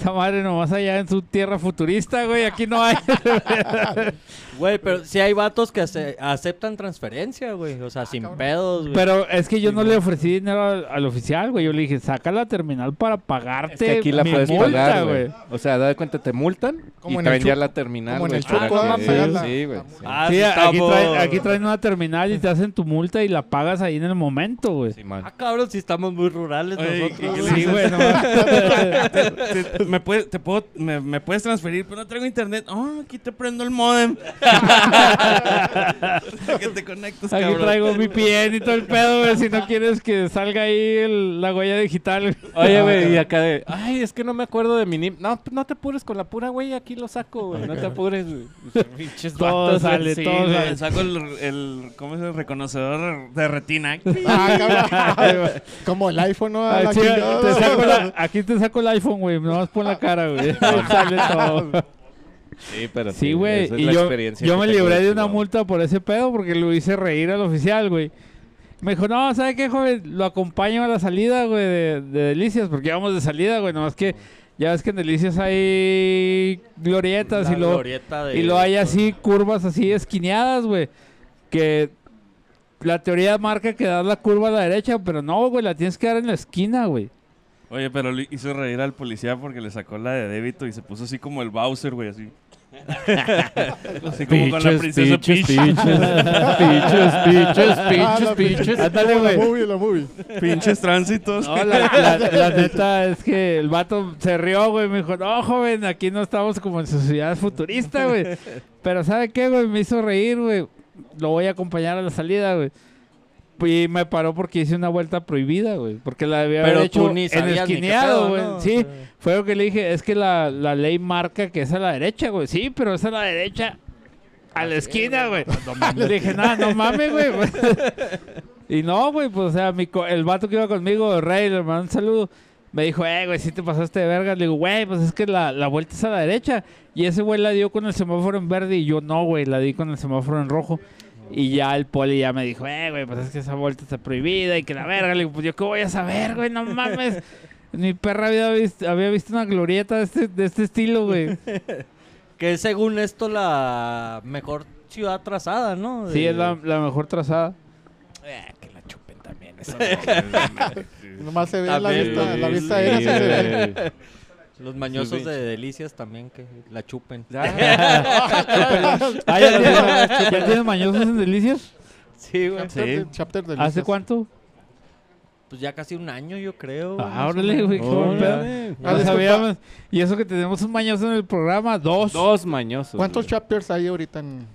esa madre nomás allá en su tierra futurista, güey, aquí no hay. Güey, pero si hay vatos que ace- aceptan transferencia, güey. O sea, sin pedos, güey. Pero es que yo no le ofrecí dinero al, al oficial, güey, yo le dije, saca la terminal para pagarte Es que aquí la mi puedes multa, pagar, güey. O sea, da de cuenta, te multan Como y traen ya la terminal, como en el. Sí, güey. sí. Ah, Sí, sí, aquí, traen, aquí traen una terminal y te hacen tu multa y la pagas ahí en el momento, güey. Ah, cabrón, si estamos muy rurales Oye, nosotros, ¿y qué güey. le Sí, güey, no. Me, puede- te puedo, me, me puedes transferir, pero no traigo internet. Oh, aquí te prendo el modem. que te conectas, Aquí cabrón. traigo mi VPN y todo el pedo, güey, si no quieres que salga ahí el- la huella digital. Oye, güey, y acá de, ay, es que no me acuerdo de mi NIP. No, no te apures con la pura, güey, aquí lo saco, güey. No te apures, güey. Pinches Todo vatos, güey, sale, sí, todo sale. Saco el, el, ¿cómo es el reconocedor de retina? Ah, cabrón. Como el iPhone, ¿no? Ah, sí, chingada. te saco la- aquí te saco el iPhone, güey, nomás pon la cara, güey. Ahí sale todo. Sí, pero Sí, güey, es y la yo, experiencia yo me libré de una multa por ese pedo porque lo hice reír al oficial, güey. Me dijo, no, ¿sabe qué, joven? Lo acompaño a la salida, güey, de, de Delicias, porque íbamos de salida, güey, nomás que ya ves que en Delicias hay glorietas La y glorieta de- y lo hay así, curvas así esquineadas, güey. Que la teoría marca que das la curva a la derecha, pero no, güey, la tienes que dar en la esquina, güey. Oye, pero le hizo reír al policía porque le sacó la de débito y se puso así como el Bowser, güey, así. así como con la Pinches, princesa pinches, Peach. pinches, pinches, pinches. Ándale, Como la güey. movie, la movie. Pinches tránsitos. No, la, la- la neta es que el vato se rió, güey. Me dijo, no, joven, aquí no estamos como en sociedad futurista, güey. Pero ¿sabe qué, güey? Me hizo reír, güey. Lo voy a acompañar a la salida, güey. Y me paró porque hice una vuelta prohibida, güey. Porque la debía Pero haber hecho ni en esquineado, güey. ¿no? Sí, fue lo que le dije. Es que la, la ley marca que es a la derecha, güey. Sí, pero es a la derecha. A la esquina, güey. Le dije, nada, no mames, güey. y no, güey, pues, o sea, mi co- el vato que iba conmigo, Rey, le mandó un saludo. Me dijo, eh, güey, si te pasaste de verga. Le digo, güey, pues es que la, la vuelta es a la derecha. Y ese güey la dio con el semáforo en verde y yo no, güey, la di con el semáforo en rojo. Y ya el poli ya me dijo, eh, güey, pues es que esa vuelta está prohibida y que la verga. Le digo, pues yo qué voy a saber, güey, no mames. Mi perra había visto, había visto una glorieta de este, de este estilo, güey. Que es según esto la mejor ciudad trazada, ¿no? Sí, es la, la mejor trazada. Eh, que la chupen también, Nomás se ve la vista, la sí, vista Sí, aérea Los mañosos Sí, de delicias también que la chupen. Ah, ¿ya tienes, ¿ya tienes mañosos en delicias? Sí, güey. Chapter chapter ¿Hace cuánto? Pues ya casi un año, yo creo. Ah, órale, güey. No Ah, sabíamos. Y eso que tenemos un mañoso en el programa, dos. Dos mañosos. ¿Cuántos güey. chapters hay ahorita en...?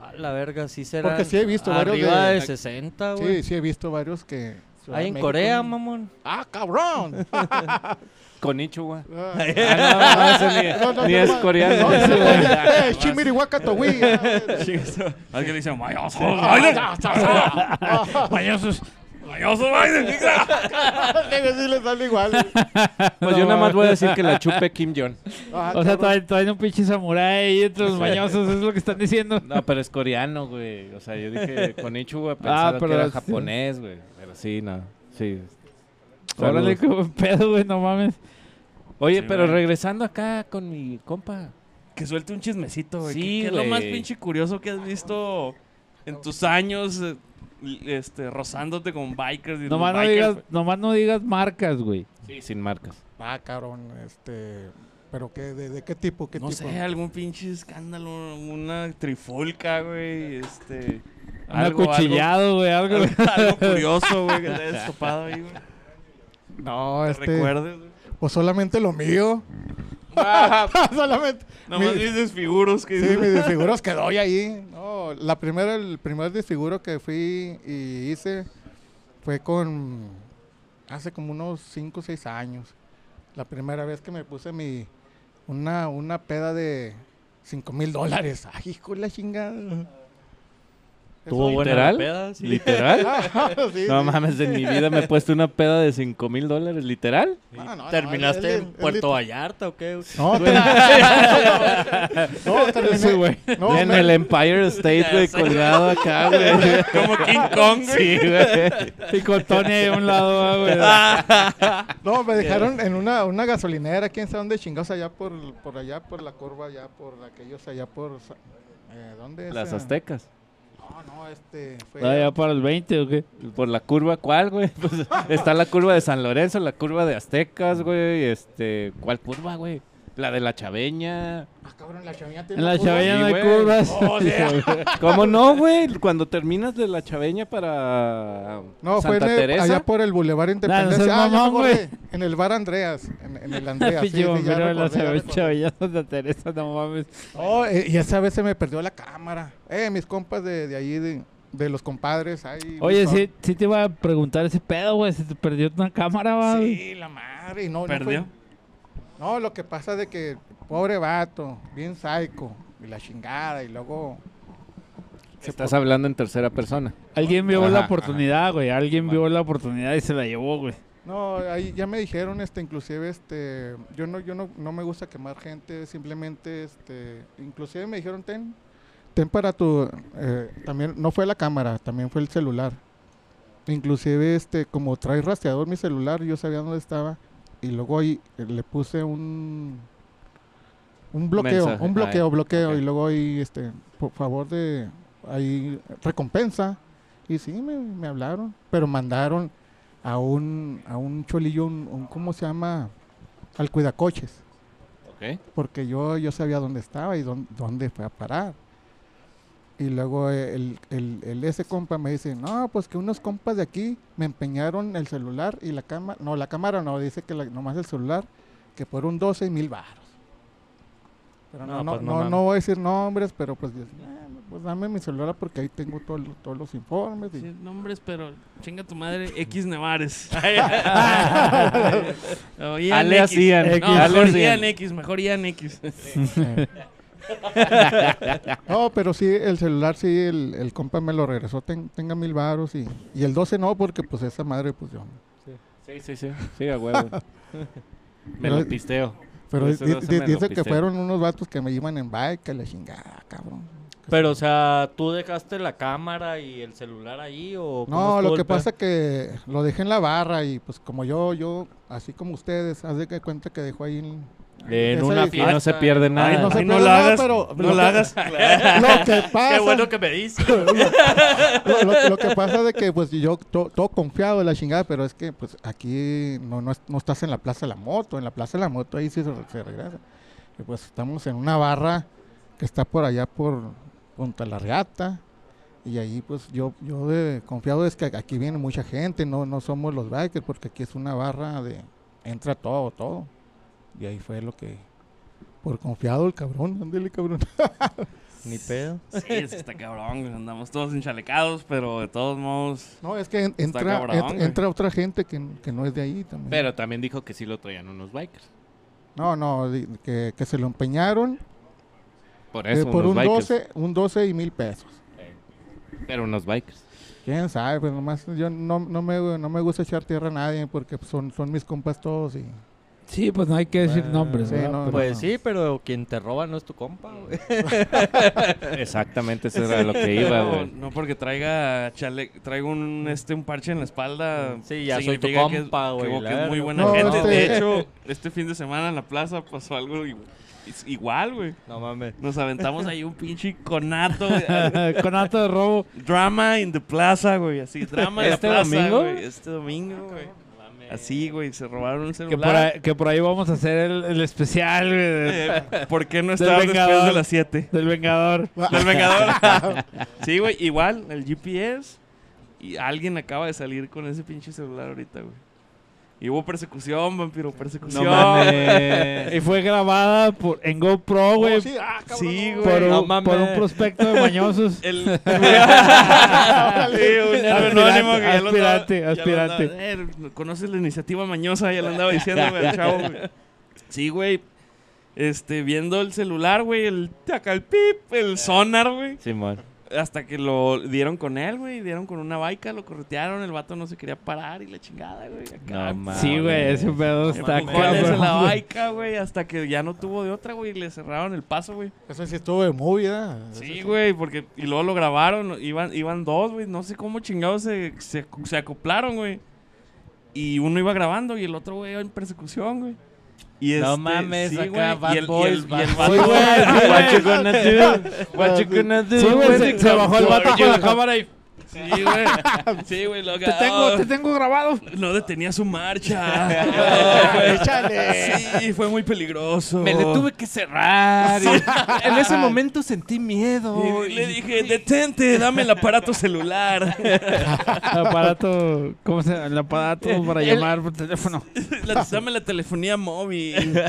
A la verga, sí será. Porque sí he visto varios Arriba de- de, 60, güey. Sí, sí he visto varios que... Hay en México, Corea, mamón. ¡Ah, cabrón! Con Ichua. Ah. Ah, no, ese ni, No, no, ni no, es no. coreano. No, no, eh. Alguien dice, mayoso. Mañosos. Mayoso, Biden. Sí le sale igual. Pues yo nada más voy a decir que la chupe Kim Jong. Ah, O sea, todavía un pinche samurái entre los mañosos, es lo que están diciendo. No, pero es coreano, güey. O sea, yo dije pensaba Ah, pero que era japonés, güey. Pero sí, no. Sí. Órale, Saludos. qué buen pedo, güey, no mames. Oye, Sí, pero güey. regresando acá con mi compa. Que suelte un chismecito, güey. Sí, ¿Qué, qué es lo más pinche curioso que has visto en tus años eh, este, rozándote con bikers? Y los Nomás no, bikers, digas, güey? nomás no digas marcas, güey. Sí, sin marcas. Ah, cabrón, este... ¿Pero qué? ¿De, de qué tipo? ¿Qué No tipo? sé, algún pinche escándalo, una trifulca, güey, este... Un acuchillado, güey, algo. Algo, algo curioso, güey, que te hayas topado ahí, güey. No, ¿Te este... recuerdes, güey? Pues solamente lo mío. solamente... Nomás mi- mis desfiguros que Sí, mis desfiguros que doy ahí. No, la primera, el primer desfiguro que fui y hice fue con hace como unos 5 o 6 años. La primera vez que me puse mi una, una peda de 5 mil dólares. Ay, hijo la chingada. Tuvo buena ¿Literal? la peda, sí. ¿Literal? Sí, No sí. mames, en mi vida me he puesto una peda de 5 mil dólares. ¿Literal? No, no, no, ¿Terminaste en Puerto Vallarta o qué? No, ter- no, terminé. Güey. No, en me- el Empire State, güey, colgado acá, güey. Como King Kong, güey. Sí, güey. Y con Tony ahí a un lado, ah, güey. No, me dejaron en una, una gasolinera, quién sabe dónde chingados, allá por, por allá, por la curva, allá por aquellos, allá por... Eh, ¿Dónde es? Las eh? aztecas. No, no, este... Fue, Ah, ya para el 20, ¿o qué? Por la curva, ¿cuál, güey? Pues, está la curva de San Lorenzo, la curva de Aztecas, güey. Este, ¿cuál curva, güey? La de la Chaveña. Ah, cabrón, la chaveña tiene En la chavella no hay Sí, curvas. Oh, sea. ¿Cómo no, güey? Cuando terminas de la Chaveña para No, fue Santa el- Teresa. allá por el Boulevard Independencia. seas ah, mamón, güey. En el bar Andreas, en, en el Andreas. sí, sí, Pinche ya la recordé, ya recordé. chavella Santa Teresa, no mames. Oh, eh, y esa vez se me perdió la cámara. Eh, mis compas de, de ahí, de, de los compadres. Ahí, Oye, sí, sí te iba a preguntar ese pedo, güey. Se te perdió una cámara, güey? Sí, la madre. y No, no ¿Perdió? fue- No, lo que pasa de que, pobre vato, bien psycho, y la chingada, y luego... Estás hablando en tercera persona. Alguien vio Ajá, la oportunidad, güey. Alguien vio la oportunidad y se la llevó, güey. No, ahí ya me dijeron, este, inclusive, este, yo no, yo no, no me gusta quemar gente, simplemente, este, inclusive me dijeron, ten, ten para tu, eh, también, no fue la cámara, también fue el celular. Inclusive, este, como trae rastreador mi celular, yo sabía dónde estaba, y luego ahí eh, le puse un, un bloqueo, Mensaje, un bloqueo, ah, bloqueo, y luego ahí, este, por favor de, ahí, recompensa, y sí, me, me hablaron, pero mandaron a un, a un cholillo, un, un- ¿cómo se llama? Al cuidacoches, ¿Ok? porque yo, yo sabía dónde estaba y dónde, dónde fue a parar. Y luego el, el, el ese compa me dice, no, pues que unos compas de aquí me empeñaron el celular y la cámara, no, la cámara no, dice que la- nomás el celular, que por un 12 mil baros. Pero no, No, no, pues no no, mames. no voy a decir nombres, pero pues, "Ah, pues dame mi celular porque ahí tengo todo todos los informes. y- Sí, nombres, pero chinga tu madre, X Nevares. O Ian Alias X. Ian. X. mejor Ian Ian. X, mejor Ian X. No, pero sí, el celular sí, el, el compa me lo regresó, ten- tenga mil varos y, y el 12 no, porque pues esa madre, pues yo. Sí, sí, sí. Sí, a huevo. me Pero- lo pisteo. Pero dice que fueron unos vatos que me iban en bike, que la chingada, cabrón. Pero, o sea, ¿tú dejaste la cámara y el celular ahí o No, lo que pasa que lo dejé en la barra y pues como yo, yo, así como ustedes, haz de que cuenta que dejó ahí en, una aquí no se pierde nada. Ay, no, se ay, no pierde la nada, hagas. pero no lo la que- hagas. Lo que pasa, Qué bueno que me dice. lo, lo- lo que pasa de que pues yo to- todo confiado de la chingada, pero es que pues aquí no, no, no estás en la Plaza de la Moto, en la Plaza de la Moto ahí sí se, se regresa. Y pues estamos en una barra que está por allá por Punta La Reata. Y ahí pues yo, yo de confiado es que aquí viene mucha gente, no, no somos los bikers, porque aquí es una barra de entra todo, todo. Y ahí fue lo que por confiado el cabrón, ándele cabrón. Ni pedo. Sí, es que está cabrón. Andamos todos enchalecados, pero de todos modos. No, es que en- entra, cabrón, ent- güey. entra otra gente que, que no es de ahí también. Pero también dijo que sí lo traían unos bikers. No, no, que, que se lo empeñaron Por eh, eso, por unos un bikers. 12, un 12 y mil pesos. Pero unos bikers. Quién sabe, pues nomás yo no, no, me, no me gusta echar tierra a nadie porque son, son mis compas todos y Sí, pues no hay que decir nombres, sí, ¿verdad? no, Pero- Pues sí, pero quien te roba no es tu compa, güey. Exactamente, eso era lo que iba, No, güey. no porque traiga chale, traigo un este un parche en la espalda. Sí, ya soy tu significa que es- compa, güey, que- es muy buena No, gente. este- De hecho, este fin de semana en la plaza pasó algo is- igual, güey. No mames. Nos aventamos ahí un pinche conato, güey. Con acto de robo. Drama in the plaza, güey. Así, drama en la ¿Este plaza, domingo? güey. Este domingo, güey. Así, güey. Se robaron un Que por, celular. ahí, que por ahí vamos a hacer el, el especial güey, de- Eh, ¿Por qué no estar después Vengador. de las 7? del Vengador. Del Vengador. sí, güey, igual, el GPS. Y alguien acaba de salir con ese pinche celular ahorita, güey. Y hubo persecución, vampiro, persecución. No mames. Y fue grabada por, en GoPro, güey. Oh, sí, ah, cabrón, Sí, no. güey. por, no un, mames. por un prospecto de mañosos. El... sí, un anónimo que ya lo andaba- Aspirante, ya lo aspirante. andaba- eh, ¿Conoces la iniciativa mañosa? Ya lo andaba diciendo, güey, el chavo, güey. Sí, güey. Este, viendo el celular, güey, el acá el pip, el sonar, güey. Simón. Hasta que lo dieron con él, güey. Dieron con una baica, lo corretearon. El vato no se quería parar y la chingada, güey. Acá, No. Sí, güey, ese pedo está en la cabrón. baica, güey. Hasta que ya no tuvo de otra, güey. y Le cerraron el paso, güey. Eso sí estuvo de movida. Sí, güey, porque... Y luego lo grabaron. Iban, iban dos, güey. No sé cómo chingados se, se, se acoplaron, güey. Y uno iba grabando y el otro, güey, iba en persecución, güey. Y No este, mames, sí, acá, bad y el, y boys, el, y bad boys. What you gonna do? What you gonna do? Sí, güey, se, se bajó el vato con la cámara y Sí, güey. Sí, güey. lo te tengo, te tengo grabado. No detenía su marcha. Échale. Sí, fue muy peligroso. Me le tuve que cerrar. y en ese momento sentí miedo. Y le dije, detente, dame el aparato celular. El aparato, ¿cómo se llama? El aparato para llamar por teléfono. La- dame la telefonía móvil.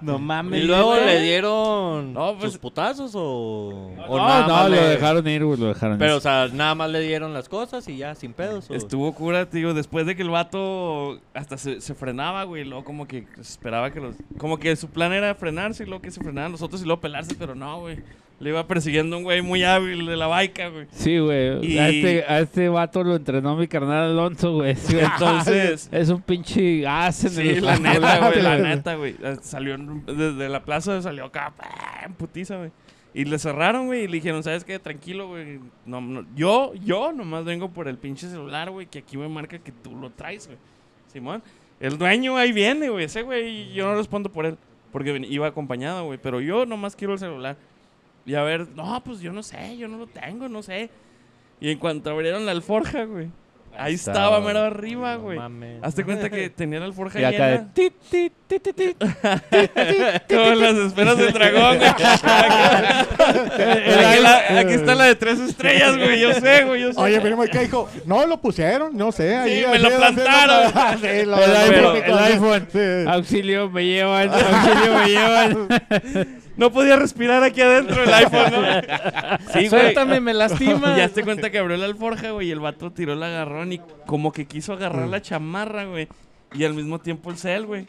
No mames. ¿Y luego le dieron No, pues- sus putazos o, o No, nada no, más lo le- dejaron ir, güey, lo dejaron Pero, ir. o sea, nada más le dieron las cosas y ya, sin pedos. o- Estuvo cura, tío. Después de que el vato hasta se, se frenaba, güey. Luego como que esperaba que los... Como que su plan era frenarse y luego que se frenaran los otros y luego pelarse. Pero no, güey. Le iba persiguiendo un güey muy hábil de la baica, güey. Sí, güey. Y- A, este, a este vato lo entrenó mi carnal Alonso, güey. Sí. Entonces... Es un pinche as en Sí, el la neta, güey, la neta, güey. Eh, Salió desde la plaza, salió acá, en putiza, güey. Y le cerraron, güey, y le dijeron, ¿sabes qué? Tranquilo, güey. No, no, yo, yo nomás vengo por el pinche celular, güey, que aquí me marca que tú lo traes, güey. Simón. El dueño ahí viene, güey. Ese, güey, yo no respondo por él. Porque iba acompañado, güey. Pero yo nomás quiero el celular. Y a ver, no, pues yo no sé, yo no lo tengo, no sé. Y en cuanto abrieron la alforja, güey. Ahí estaba, mero arriba, No güey. mames. Hazte cuenta que tenía la alforja Y acá de llena. tit, tit, tit, tit, tit. Como las esferas del dragón, güey. aquí, la- aquí está la de tres estrellas, güey. Yo sé, güey. Yo sé. Oye, ¿qué dijo? No, lo pusieron, no sé. ahí- me lo plantaron. sí, El iPhone, el. Sí. Auxilio, me llevan, auxilio, me llevan. No podía respirar aquí adentro del iPhone, ¿no? Sí, güey. Suéltame, me lastima. Ya te cuenta que abrió la alforja, güey, y el vato tiró el agarrón y como que quiso agarrar la chamarra, güey. Y al mismo tiempo el cel, güey.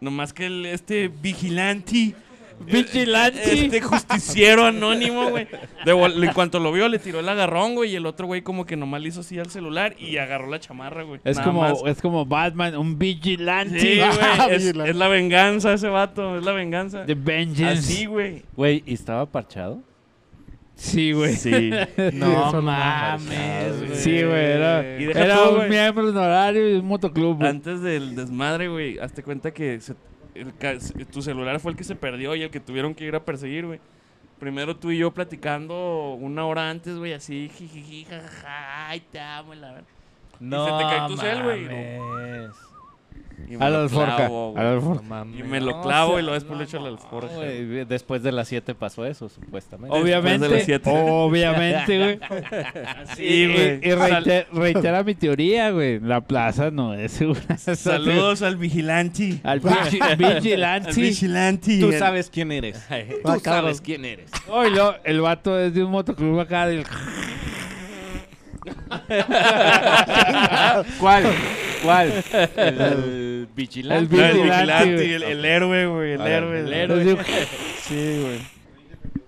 Nomás que el, este vigilante. Vigilante. Este justiciero anónimo, güey. En cuanto lo vio, le tiró el agarrón, güey. Y el otro güey como que nomás le hizo así al celular y agarró la chamarra, güey. Es Nada como, más. es como Batman, un vigilante. Sí, Ah, güey. Es, es la venganza ese vato. Es la venganza. The Vengeance. Así, güey. Güey, ¿y estaba parchado? Sí, güey. Sí. No mames, güey. Sí, güey. Era, Y deja era tú, un güey. miembro honorario de un motoclub. Antes del desmadre, güey, hazte cuenta que se- el tu celular fue el que se perdió y el que tuvieron que ir a perseguir, güey. Primero tú y yo platicando una hora antes, güey, así, jijiji, jajaja, ay, te amo, y la verdad. No se te cae tu cel, güey, y me A la clavo, A la. No mames. Y me lo clavo y lo después le echo a la alforja. Después de las 7 pasó eso, supuestamente. Obviamente, las siete. obviamente, güey. Sí, y, güey. y reite- reitera mi teoría, güey. La plaza no es segura. Saludos al vigilante. Al vigi- Al vigilante. Tú sabes quién eres. Tú sabes quién eres. Oh, y luego el vato es de un motoclub acá del... ¿Cuál? ¿Cuál? El, del vigilante. El No, el vigilante, el, el héroe, güey. El A ver, héroe. el El héroe. Sí, güey.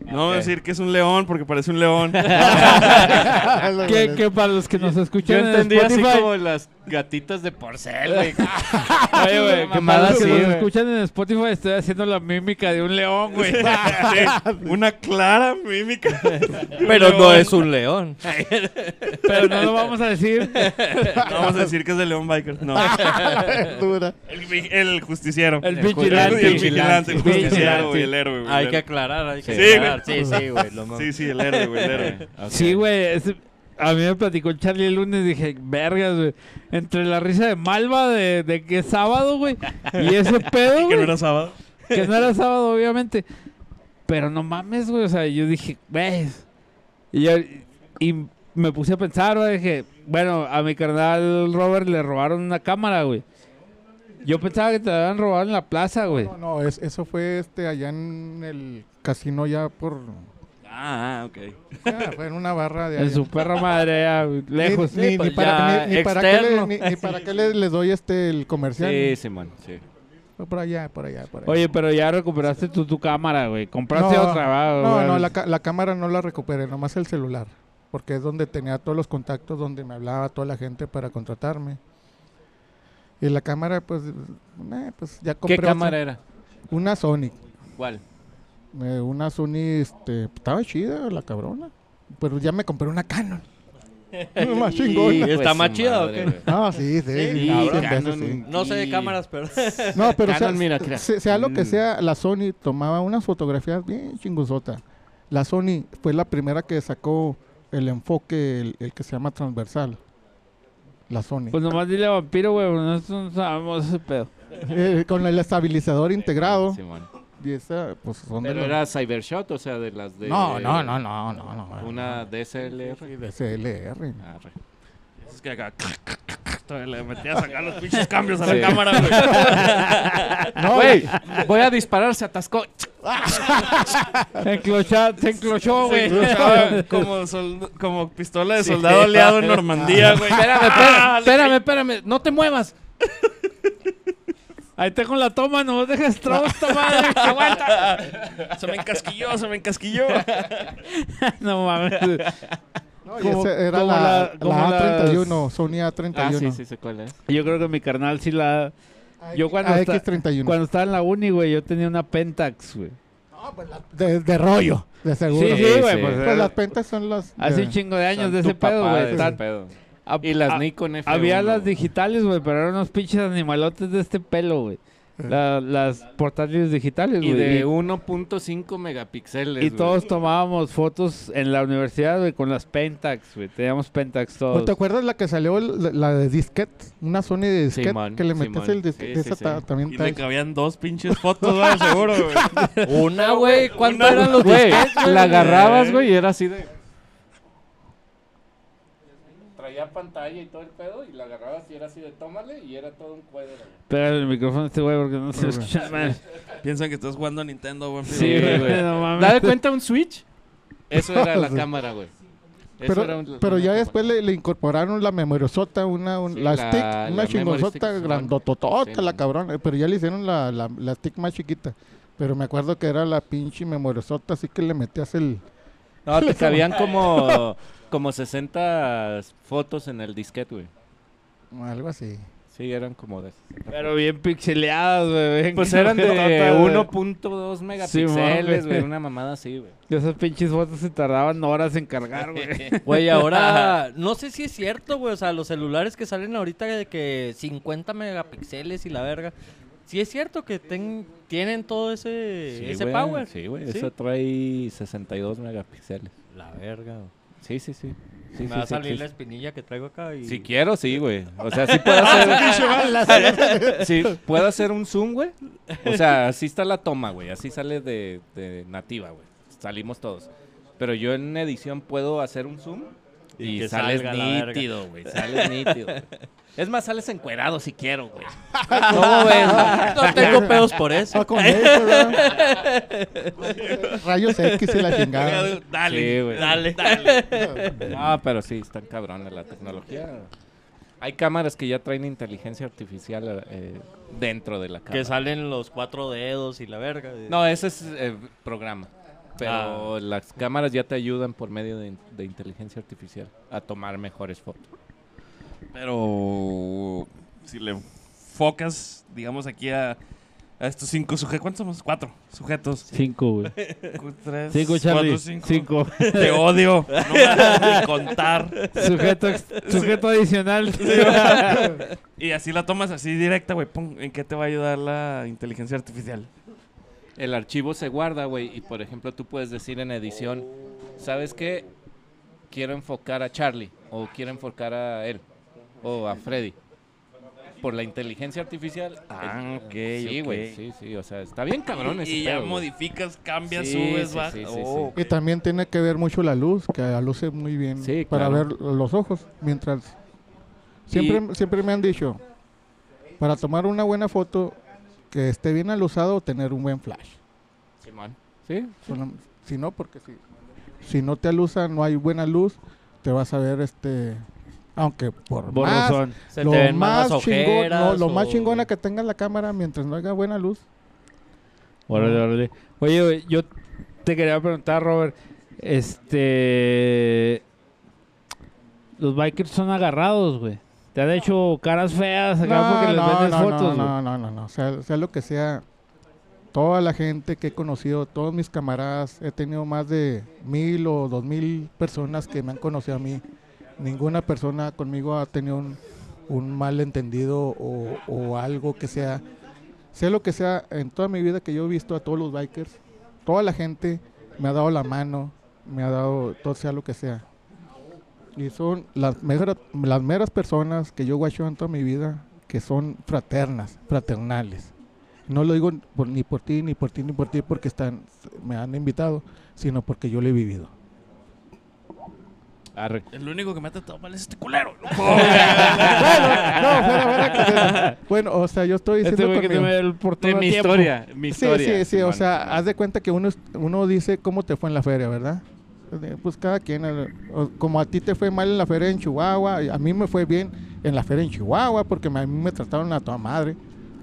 No vamos a decir que es un león porque parece un león. que, que para los que nos Yo escuchan en entendí así Spotify... como las gatitas de porcel, güey. Oye, güey, así, nos güey. escuchan en Spotify estoy haciendo la mímica de un león, güey. Sí, una clara mímica. Pero no es un león. Pero no lo vamos a decir. No vamos a decir que es de León Biker. No. Dura. El, el justiciero. El El vigilante. vigilante, el Vigilante. justiciero, güey. El héroe, güey. Hay el que aclarar, hay que Sí, aclarar. Sí, sí, güey. Sí, sí, el héroe, güey. El héroe. Sí, güey. A mí me platicó el Charlie el lunes. Dije, vergas, güey. Entre la risa de Malva de, de que es sábado, güey. Y ese pedo, Que no era sábado. Que no era sábado, obviamente. Pero no mames, güey. O sea, yo dije, ¿ves? Y, yo- y me puse a pensar, güey. Dije, bueno, a mi carnal Robert le robaron una cámara, güey. Yo pensaba que te la habían robado en la plaza, güey. No, no, es- eso fue este allá en el casino ya por... Ah, ah, ok. ah, fue en una barra de En su perra madre, güey, lejos. Ni, ni- ni para, ya ni- ni para qué le, ni, ni para qué le- les doy este el comercial. Sí, sí. Fue Por allá, por allá, por allá. Oye, pero ya recuperaste tu, tu cámara, güey. Compraste No, otra, va, No, güey. no, la, la cámara no la recuperé, nomás el celular. Porque es donde tenía todos los contactos, donde me hablaba toda la gente para contratarme. Y la cámara, pues, eh, pues ya compré ¿Qué otra. cámara era? Una Sony. ¿Cuál? Eh, una Sony, este, estaba chida la cabrona. Pero ya me compré una Canon. más chingona. ¿Y está Pues más chida o qué? No, sí, sí. Sí, sí, cabrón. cien veces, Canon. sí. No sé de cámaras, pero. No, pero sea, Canon, mira, mira. se- sea lo que Mm. sea, la Sony tomaba unas fotografías bien chingosotas. La Sony fue la primera que sacó el enfoque, el, el que se llama transversal. La Sony. Pues nomás dile a Vampiro, güey, nosotros no sabemos ese pedo. Eh, con el estabilizador integrado. Simón. Y esa, pues son de Pero los- era Cybershot, o sea, de las de... No, no, no, no, no, no. Una DSLR. Sí, de CLR. Arre. Es que acá. Le metías acá los pinches cambios a Sí. la cámara, güey. No, Güey, voy a disparar, se atascó. Se enclochó, se enclochó, güey. Como, sol- como pistola de soldado aliado en Normandía, güey. Espérame, espérame, espérame, espérame, no te muevas. Ahí está con la toma, no dejes trabas, madre. Aguanta. Se me encasquilló, se me encasquilló. no mames. no, y esa era como la, la- como la las- A31, Sony A31. Ah, sí, sí sé cuál es. Yo creo que mi carnal sí la... Yo cuando, AX31. cuando estaba en la uni, güey, yo tenía una Pentax, güey. De, de rollo, de seguro. Sí, sí, güey. sí. Pues, Pues las pentas son las... hace un chingo de años de ese pedo, güey. de ese pedo. A- Y las a- Nikon F1. Había las güey. digitales, güey, pero eran unos pinches animalotes de este pelo, güey. La- las portátiles digitales, Y güey. de Y, 1.5 megapíxeles. y güey. todos tomábamos fotos en la universidad, güey, con las Pentax, güey. Teníamos Pentax ¿No todos. ¿Te acuerdas la que salió, la, la de disquete? Una Sony de disquete Simón, que le metías Simón. el disquete. Sí, esa sí, ta- sí. también Y le cabían dos pinches fotos, güey, seguro, güey. Una, güey. ¿Cuánto Una, eran los Güey, disquetes, güey? la agarrabas, güey, y era así de... Traía pantalla y todo el pedo, y la agarrabas y era así de tómale, y era todo un cuadro. güey. Pégale el micrófono a este güey porque no se escucha mal. Piensan que estás jugando a Nintendo, güey. Sí, güey. no mames. ¿Da de cuenta un Switch? Eso era la cámara, güey. Eso Pero, era un- pero ya después le, le incorporaron la memoriosota, una, un- Sí, la, la- stick, la una Simón. grandototota, Sí, la cabrona. Pero ya le hicieron la, la, la stick más chiquita. Pero me acuerdo que era la pinche memoriosota, así que le metías el... No, te cabían como, como 60 fotos en el disquete, güey. Algo así. Sí, eran como de... Pero bien pixeleadas, güey. Pues eran de cabretotas, güey. 1.2 megapíxeles, güey. una mamada así, güey. Esas pinches fotos se tardaban horas en cargar, güey. Güey, ahora no sé si es cierto, güey. O sea, los celulares que salen ahorita de que 50 megapíxeles y la verga. sí es cierto que ten- tienen todo ese, Sí, ese power. Sí, güey. ¿Sí? Eso trae 62 megapíxeles. La verga. güey. Sí, sí, sí. sí Me sí, va a sí salir la espinilla que traigo acá y... Si quiero, sí, güey. O sea, sí puedo hacer. sí, puedo hacer un zoom, güey. O sea, así está la toma, güey. Así sale de, de nativa, güey. Salimos todos. Pero yo en edición puedo hacer un zoom Y y, sales nítido, güey. Sales nítido. Es más, sales encuerado si quiero, güey. ¿Cómo ves? güey? No tengo pedos por eso. Con eso. Rayos X y la chingada. Dale. Sí, güey. Dale. No, pero sí, están cabrones la tecnología. Hay cámaras que ya traen inteligencia artificial eh, dentro de la cámara. que salen los cuatro dedos y la verga. No, ese es eh, programa. Pero Ah. las cámaras ya te ayudan por medio de, de inteligencia artificial a tomar mejores fotos. Pero si le focas, digamos, aquí a, a estos cinco sujetos. ¿Cuántos somos? Cuatro sujetos. Cinco, güey. Tres, Cinco, Charlie. cuatro, cinco. Cinco. Te odio. No me hagas ni contar. Sujeto, sujeto adicional. Y así la tomas así directa, güey. pum, ¿En qué te va a ayudar la inteligencia artificial? El archivo se guarda, güey, y por ejemplo tú puedes decir en edición, ¿sabes qué? Quiero enfocar a Charlie, o quiero enfocar a él, o a Freddy. Por la inteligencia artificial. Ah, el- ok, Sí, güey, sí, sí, o sea, está bien cabrón ese y ya pedo, modificas, cambias, Sí, subes, sí, bajas. sí, sí, Oh, Y también tiene que ver mucho la luz, que luce muy bien Sí, para claro. ver los ojos. Mientras siempre, siempre me han dicho, para tomar una buena foto, que esté bien alusado o tener un buen flash. Simón. Sí, Si no, porque si, si no te alusa, no hay buena luz, te vas a ver este, aunque por más, Borrosón. Se lo te ven más, más chingón, no, lo más o- chingona que tenga la cámara mientras no haya buena luz. Órale, órale. Oye, yo te quería preguntar, Robert. Este. Los bikers son agarrados, güey. Te han hecho caras feas acá porque les vendes no, fotos, no, güey. no, no, no, no, sea, sea lo que sea, toda la gente que he conocido, todos mis camaradas, he tenido más de mil o dos mil personas que me han conocido a mí. Ninguna persona conmigo ha tenido un, un malentendido o, algo que sea, sea lo que sea, en toda mi vida que yo he visto a todos los bikers, toda la gente me ha dado la mano, me ha dado todo sea lo que sea. Y son las meras, las meras personas que yo guacho en toda mi vida que son fraternas, fraternales. No lo digo por- ni por ti, ni por ti, ni por ti, porque están, me han invitado, sino porque yo lo he vivido. Arre. El único que me ha tratado mal es este culero. bueno, no, fuera, fuera que- bueno, o sea, yo estoy Este diciendo güey que te conmigo- el por De todo mi tiempo. historia, mi Sí, historia. sí, sí, o Simón, sea, haz de cuenta que uno, uno dice cómo te fue en la feria, ¿verdad? Pues cada quien, el- o- como a ti te fue mal en la feria en Chihuahua, a mí me fue bien en la feria en Chihuahua, porque a mí me trataron a toda madre.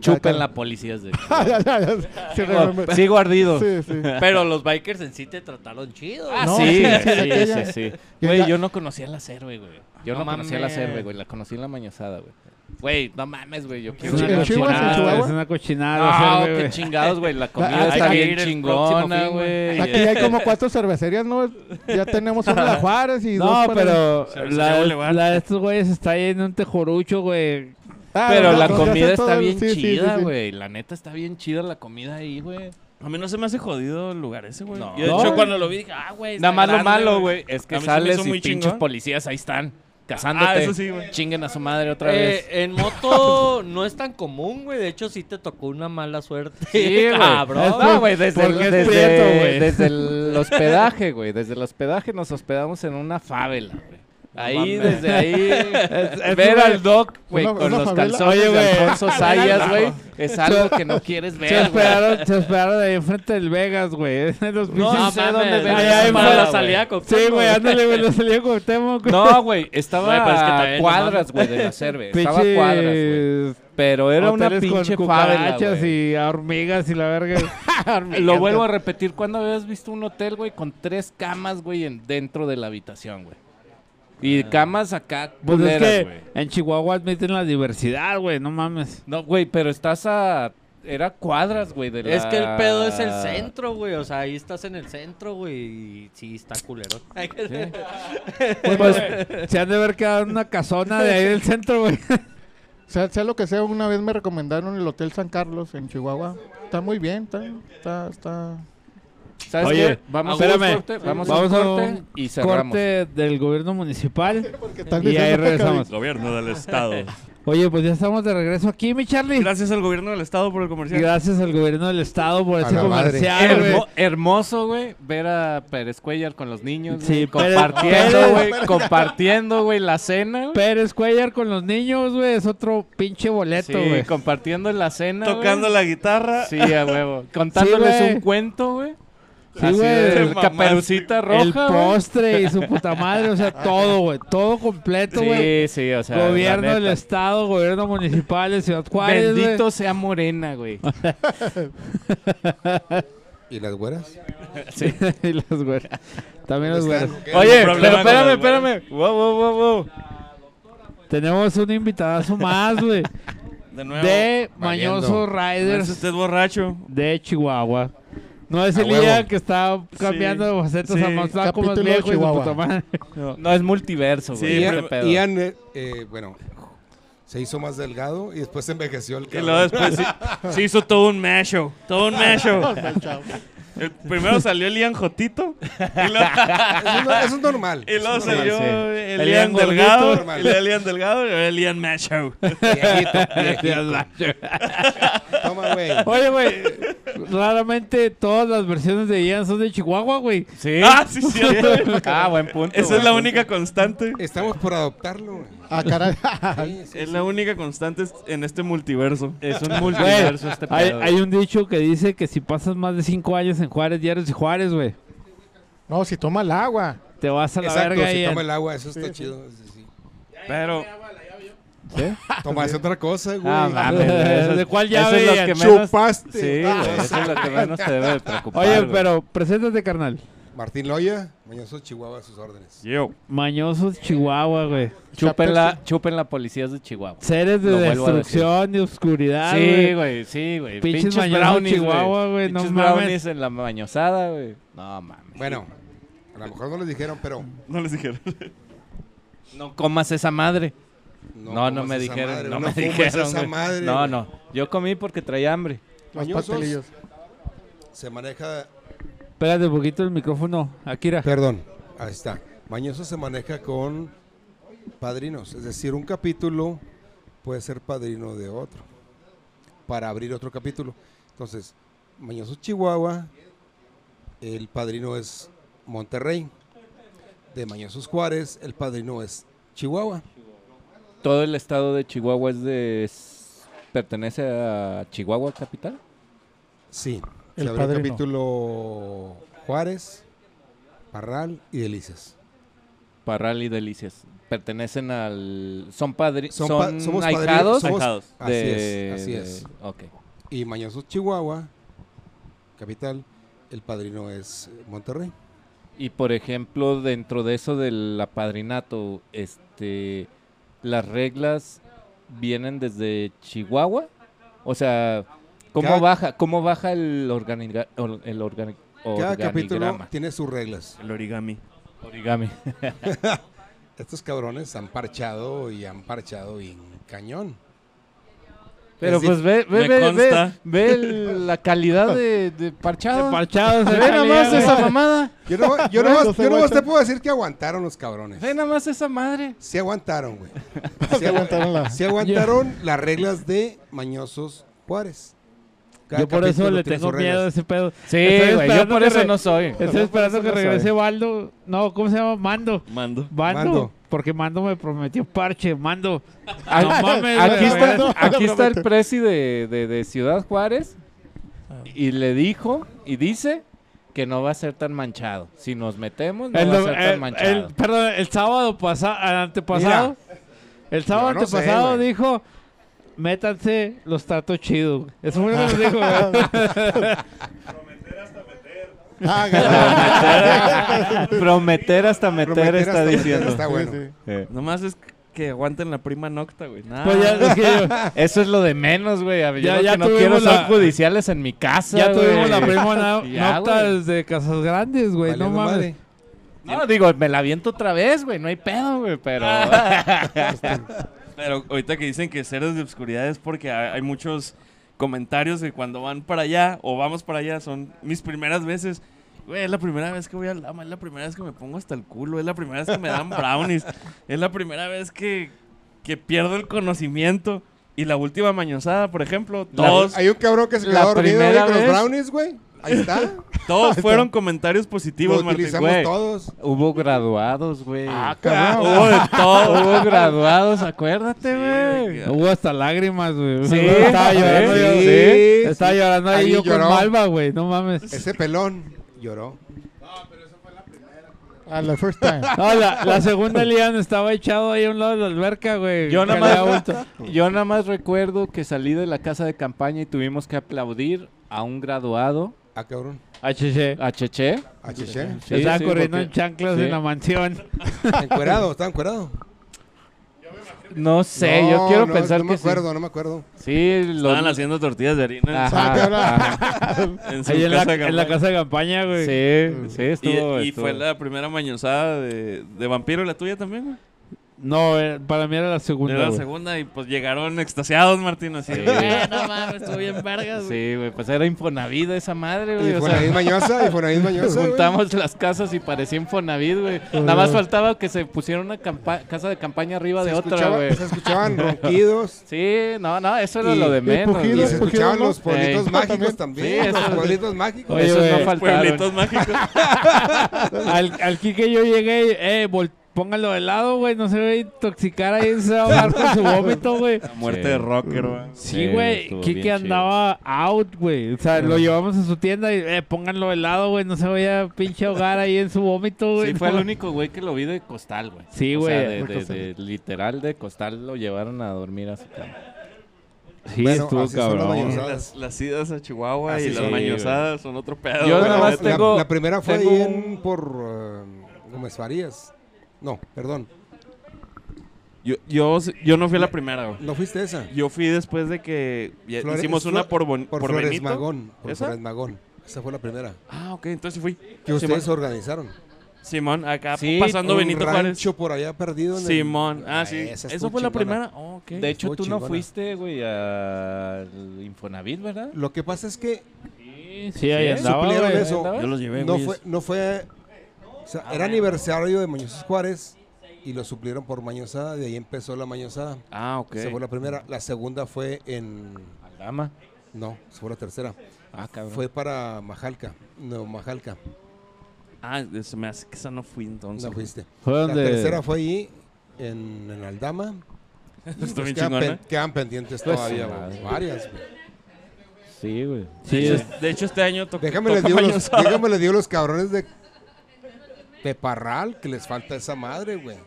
Chupen la policías de... Sí, realmente- Sigo ardido. sí, sí. Pero los bikers en sí te trataron chido. Ah, No, sí, sí, sí, de Güey, yo no conocía la cerve, güey. Yo no, No conocía la cerve, güey. La conocí en la mañosada, güey. Güey, no mames, güey. Yo Es quiero ¿En una cochinada? Es una cochinada. No, hacerle, qué chingados, güey. La comida está bien chingona, güey. Aquí hay como cuatro cervecerías, ¿no? Ya tenemos una en la Juárez y dos No, pero la de estos güeyes está ahí en un tejorucho, güey. Ah, Pero no, la no, comida está todo, bien sí, sí, sí, chida, sí. güey. La neta está bien chida la comida ahí, güey. A mí no se me hace jodido el lugar ese, güey. No. Yo, de No. hecho, cuando lo vi dije, ah, güey. Nada más lo malo, güey, es que sales y pinches chingón. policías ahí están. Cazándote. Ah, eso sí, güey. Chinguen a su madre otra Eh, vez. en moto no es tan común, güey. De hecho, sí te tocó una mala suerte. Sí, cabrón. No, güey, desde, el, desde, prieto, güey. desde el hospedaje, güey. Desde el hospedaje nos hospedamos en una favela, güey. Ahí, desde ahí, es ver una- al Doc, güey, con una los favela. calzones Oye, de güey. Alfonso Sayas, güey, es algo que no quieres Se ver, güey. esperaron, se esperaron ahí enfrente del Vegas, güey. Los No, no sé dónde ven para la salida con Sí, güey, ándale, güey, lo salió con Temo. güey. No, güey, estaba es a cuadras, güey, de la cerve. Estaba a cuadras, güey. Pero era una hoteles con pinche favela, cucarachas güey. y hormigas y la verga. Lo vuelvo a repetir, ¿cuándo habías visto un hotel, güey, con tres camas, güey, en- dentro de la habitación, güey? Y camas acá Pues es que en Chihuahua admiten la diversidad, güey, no mames. No, güey, pero estás a... Era cuadras, güey, la... Es que el pedo es el centro, güey. O sea, ahí estás en el centro, güey. Y sí, está culero. Pues se han de haber quedado en una casona de ahí del centro, güey. sea, sea lo que sea, una vez me recomendaron el Hotel San Carlos en Chihuahua. Está muy bien, está, está, está- ¿Sabes Oye, qué? Vamos a espérame. corte, vamos, a Vamos un a corte un y cerramos. corte del gobierno municipal y ahí regresamos. Gobierno del Estado. Oye, pues ya estamos de regreso aquí, mi Charlie. Gracias al gobierno del Estado por el comercial. Gracias al gobierno del estado por A ese comercial, güey. Hermo- hermoso, güey, ver a Pérez Cuellar con los niños, Sí, Pérez- compartiendo, güey, compartiendo, güey, la cena, güey. Pérez Cuellar con los niños, güey, es otro pinche boleto, Sí, güey. compartiendo la cena, Tocando güey. la guitarra. Sí, a huevo. Contándoles güey. un cuento, güey. Sí, Así güey. caperucita roja, el güey. postre y su puta madre, o sea, todo, güey, todo completo, güey. Sí, sí, o sea, gobierno del estado, gobierno municipal de Ciudad Juárez, güey. Bendito sea Morena, güey. ¿Y las güeras? Sí. y los güeres. También los güeros. ¿Qué? Oye, pero espérame, las espérame. Wow, wow, wow, wow. Tenemos un invitadazo más, güey. De nuevo. de. Mañoso No es Riders usted borracho. de Chihuahua. No es el huevo. día que está cambiando de facetas Sí. a más Capítulo de viejo y puta madre. No es multiverso, Sí, güey. pero- este pedo. Ian, eh, eh, bueno, se hizo más delgado y después se envejeció el Y cabrón. luego después sí- se hizo todo un masho. Todo un masho. El primero salió el Ian Jotito. Y luego, Eso, es no- eso es normal. y luego salió sí. el, El Ian Delgado. gordito. El Ian Delgado y el Ian viejito. Toma, güey. Oye, güey, raramente todas las versiones de Ian son de Chihuahua, güey. Sí. Ah, sí, cierto. Ah, buen punto. Esa es la punto. única constante. Estamos por adoptarlo, güey. Ah, caray. Sí, sí, Es la única constante en este multiverso. Es un multiverso este. Hay, hay un dicho que dice que si pasas más de cinco años en Juárez, ya eres de Juárez, güey. No, si toma el agua. Te vas a la Exacto, verga, si toma el agua, eso está chido. sí, sí. Pero Toma, es otra cosa, güey. Ah, mames, güey, eso es- ¿De cuál eso llave, es lo que menos... Chupaste. Sí, güey, eso es lo que menos te debe de preocupar, Oye, güey. pero preséntate, carnal. Martín Loya, Mañoso Chihuahua, a sus órdenes. yo. Mañosos Chihuahua, güey. Chupen la, chupen la policías de Chihuahua. Seres de Lo vuelvo a destrucción y oscuridad, Sí, güey. sí, güey. Pinches mañosos Chihuahua, güey, no Pinches mames. brownies en la mañosada, güey. No, mames. Bueno, a lo mejor no les dijeron, pero No les dijeron. No comas esa madre. No, no, comas me esa dijeron, madre, no no me fumes dijeron. esa güey. madre, no, güey. no. Yo comí porque traía hambre. Los Mañosos. pastelillos. Se maneja, Pégate un poquito el micrófono. Akira. perdón, ahí está. Mañoso se maneja con padrinos, es decir, un capítulo puede ser padrino de otro para abrir otro capítulo. Entonces, Mañoso Chihuahua, el padrino es Monterrey. De Mañosos Juárez, el padrino es Chihuahua. Todo el estado de Chihuahua es de... es- pertenece a Chihuahua capital. Sí, El se abrió el padrino. capítulo Juárez, Parral y Delicias. Parral y Delicias. Pertenecen al... Son padrinos... Son Son, pa- somos padrinos, ahijados somos- Ahijados. Así es, así de- es. Ok. Y Mañosos Chihuahua, capital, el padrino es Monterrey. Y por ejemplo, dentro de eso del apadrinato, este, las reglas vienen desde Chihuahua. O sea, ¿cómo Cada- baja, cómo baja el organiga- or- el organi- Cada capítulo tiene sus reglas. El origami. Origami. Estos cabrones han parchado y han parchado bien cañón. Pero Es pues ve, ve, ve, ve, consta. ve el- la calidad de, de parchado. Ve nada más esa mamada. Yo no, yo se yo nomás guacha. te puedo decir que aguantaron los cabrones. Ve nada más esa madre. Sí aguantaron, güey. Se Sí, agu- aguantaron la- sí aguantaron las reglas de Mañosos Juárez. Cada Yo por eso le tengo miedo a ese pedo. Sí, güey, yo por eso re- no soy. Estoy esperando que no regrese Baldo. No, ¿cómo se llama? Mando. Mando. Mando. Mando. Porque Mando me prometió parche. Mando. Ah, No mames, aquí está, aquí está el presi de, de- de Ciudad Juárez y le dijo y dice que no va a ser tan manchado. Si nos metemos, no El, va a ser tan manchado. el- perdón, el sábado pasado, antepasado. el sábado no antepasado dijo: Métanse los tratos chidos. Eso fue lo que nos dijo. Ah. Prometer hasta meter Prometer está hasta meter diciendo. Está bueno. Sí, sí. Nomás es que aguanten la prima nocta, güey. Pues ya, es que yo- Eso es lo de menos, güey. Yo Ya- lo ya que no tuvimos quiero la- son judiciales en mi casa, ya güey. tuvimos la prima na- Ya, nocta güey. desde Casas Grandes, güey. No Valiendo mames. madre. No, digo, me la aviento otra vez, güey. No hay pedo, güey, pero... Pero ahorita que dicen que seres de obscuridad es porque hay, muchos comentarios de cuando van para allá o vamos para allá, son mis primeras veces. Güey, es la primera vez que voy al Lama, es la primera vez que me pongo hasta el culo, es la primera vez que me dan brownies, es la primera vez que, que pierdo el conocimiento. Y la última mañosada, por ejemplo, todos, Hay un cabrón que se La quedó dormido primera con los brownies, güey. Ahí está. todos fueron comentarios Lo positivos, Martín. utilizamos güey. todos. Hubo graduados, güey. Ah, cabrón. Hubo de todo. Hubo graduados, acuérdate, güey. Hubo hasta lágrimas, güey. Sí, estaba llorando sí, yo. sí, Estaba sí. llorando ahí, Ahí yo lloró. con Malva, güey. No mames. Ese pelón lloró. Ah, la first time. No, la, la segunda Lian estaba echado ahí a un lado de la alberca, güey. Yo nada, más, yo nada más recuerdo que salí de la casa de campaña y tuvimos que aplaudir a un graduado, Ah, cabrón. A Cheche. a Cheche. Ah, chiché. Sí, estaba sí, corriendo porque- en chanclas sí. en la mansión. Encuerado, estaba encuerado. No sé, No, yo quiero no, pensar no me que sí. acuerdo, no me acuerdo. Sí, lo... Estaban haciendo tortillas de harina Ajá, ajá. en su Ahí en la, casa de en la campaña. casa de campaña, güey. Sí, sí, Y, estuvo... y estuvo- fue la primera mañosada de, de vampiro, la tuya también, güey. No, eh, para mí era la segunda, Era la güey. segunda y pues llegaron extasiados, Martín, así. Sí. "Eh, no mames, estuvo bien vergas, güey. Sí, güey, pues era Infonavit esa madre, güey. Y o fue sea, mañosa, y fue la mañosa. güey. juntamos las casas y parecía Infonavit, güey. Nada más faltaba que se pusiera una casa de campaña arriba Se de otra, güey. Se escuchaban ronquidos. Sí, no, no, eso era Y- lo de y menos. pujidos, Y güey. se escuchaban ¿no? los pueblitos Ey. mágicos también. Sí, los pueblitos mágicos. Oye, Esos no faltaron. Pueblitos mágicos. al, al Kike yo llegué y, eh, vol- póngalo de lado, güey. No se va a intoxicar ahí, se va a ahogar con su vómito, güey. La muerte Sí. de rocker, güey. Sí, Sí, güey. estuvo Kike andaba out, güey. O sea, lo llevamos a su tienda y, eh, pónganlo de lado, güey. No se vaya a pinche ahogar ahí en su vómito, güey. Sí, fue No. el único güey que lo vi de costal, güey. Sí, O sea, güey. de, literal de costal lo llevaron a dormir a su cama. Sí, Bueno, estuvo cabrón. Las, las idas a Chihuahua Así y las mañosadas son otro pedo. Yo güey, nada la más la, tengo- la primera fue tengo ahí en, por uh, Gómez Farías. No, perdón. Yo, yo, yo no fui la primera, güey. No fuiste esa. Yo fui después de que ya Flore- hicimos una por, Bon- Por, por Flores Benito. Magón. Por ¿Esa? Flores Magón. Esa fue la primera. Ah, ok, entonces sí fui. Que ustedes Simón, organizaron. Simón, acá Sí, pasando Un Benito Juárez. rancho por allá perdido. en el- Simón, ah, sí. esa Eso estuvo fue la chingona. primera. Oh, ok. De hecho, estuvo tú no chingona. fuiste, güey, al Infonavit, ¿verdad? Lo que pasa es que Sí, sí, ahí andaba, suplieron güey. eso. ¿Andabas? Yo los llevé, no güey. fue, no fue, sea, era aniversario de Mañosos Juárez y lo suplieron por Mañosada, de ahí empezó la Mañosada. Ah, ok. Esa fue la primera, la segunda fue en, Aldama. no, esa fue la tercera, Ah, cabrón. fue para Majalca, no, Majalca, Ah, se me hace que esa no fui entonces. no fuiste. Fue La donde... tercera fue ahí, en, en Aldama. Está Pues quedan, pen- quedan pendientes Pues, todavía, sí, güey, varias. güey. Sí, güey. Sí, de, hecho, es- de hecho, este año to Déjame les, toca digo los, déjame les digo los cabrones de, de Parral que les falta esa madre, güey.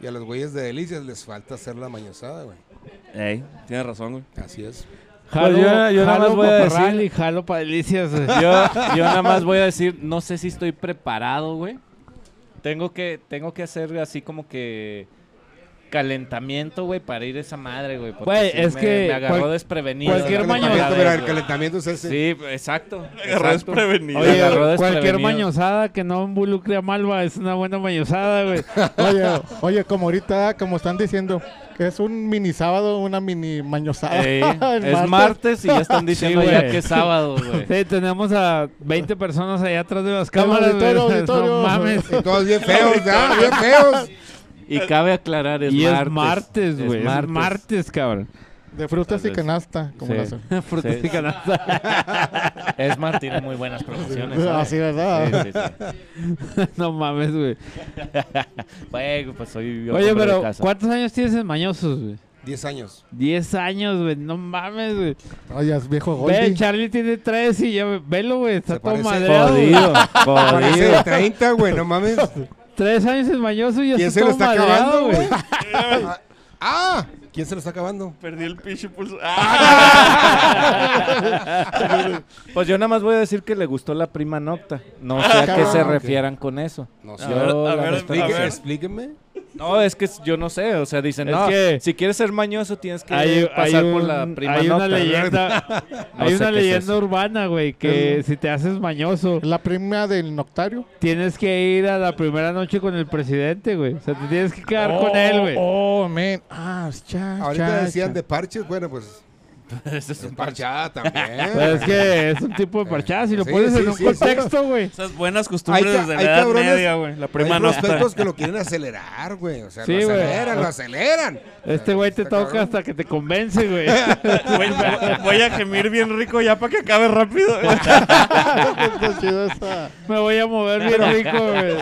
Y a los güeyes de Delicias les falta hacer la mañosada, güey. Ey, tienes razón, güey. Así es. Jalo, Pues yo- yo nada jalo más voy a pa' Parral decir- y jalo para delicias, güey. Yo, yo nada más voy a decir, no sé si estoy preparado, güey. Tengo que, tengo que hacer así como que calentamiento, güey, para ir a esa madre, güey. porque Güey, sí es me- que me agarró cual- desprevenido. cualquier la maño- primera Calentamiento, vez, mira, el calentamiento es ese. Sí, exacto. agarró exacto. desprevenido. Me agarró Oye, cualquier mañosada que no involucre a Malva es una buena mañosada, güey. Oye, oye, como ahorita, como están diciendo, que es un mini sábado, una mini mañosada. Ey, es martes y ya están diciendo Sí, ya que es sábado, güey. Sí, tenemos a 20 personas allá atrás de las cámaras, auditorio, güey. auditorio. No mames. Y todos bien feos, ¿ya? Bien feos. Y cabe aclarar, es y martes. es martes, Es güey. Es martes. martes. cabrón. De frutas y canasta, como Sí. la hacen. Frutas Sí. y canasta. Es mar, tiene muy buenas promociones. ¿sabes? Así, ¿verdad? Sí, sí, sí. no mames, güey. Güey, pues soy yo Oye, pero. ¿cuántos años tienes en Mañosos, güey? Diez años. 10 años, güey. No mames, güey. Oye, es viejo Ve, Goldie. Charlie tiene 3 y ya, velo, güey. Está todo madreado. güey. Jodido, Parece jodido. de 30, güey, no mames. Tres años en Mañoso y ya ¿Quién se lo está madreado, acabando, güey. güey? Ah, ¿quién se lo está acabando? Perdí el pinche pulso. ¡Ah! Pues yo nada más voy a decir que le gustó la prima nocta. No sé a qué se refieran con eso. No A sé. ver, a Yo, la ver, a ver. explíqueme. No, es que yo no sé, o sea, dicen, Es no, que- si quieres ser mañoso tienes que Hay, pasar hay por la prima hay una nota. leyenda, No hay una es leyenda urbana, güey, que si te haces mañoso, La prima del Noctario. tienes que ir a la primera noche con el presidente, güey. O sea, te tienes que quedar con él, güey. Oh, man. Ah, cha, Ahorita cha, decían cha. de parches, bueno, pues. Ese es Es un parchada también. Pues es que es un tipo de parchada, si lo Sí, pones sí, en un sí, contexto, güey. Esas buenas costumbres Hay ca- desde hay la edad cabrones- media, güey. La prima Hay nota. prospectos que lo quieren acelerar, güey. O sea, Sí, lo aceleran, lo aceleran. Este güey te toca cabrón. hasta que te convence, güey. Voy, a gemir bien rico ya para que acabe rápido. Está chido esa. Me voy a mover bien rico, güey.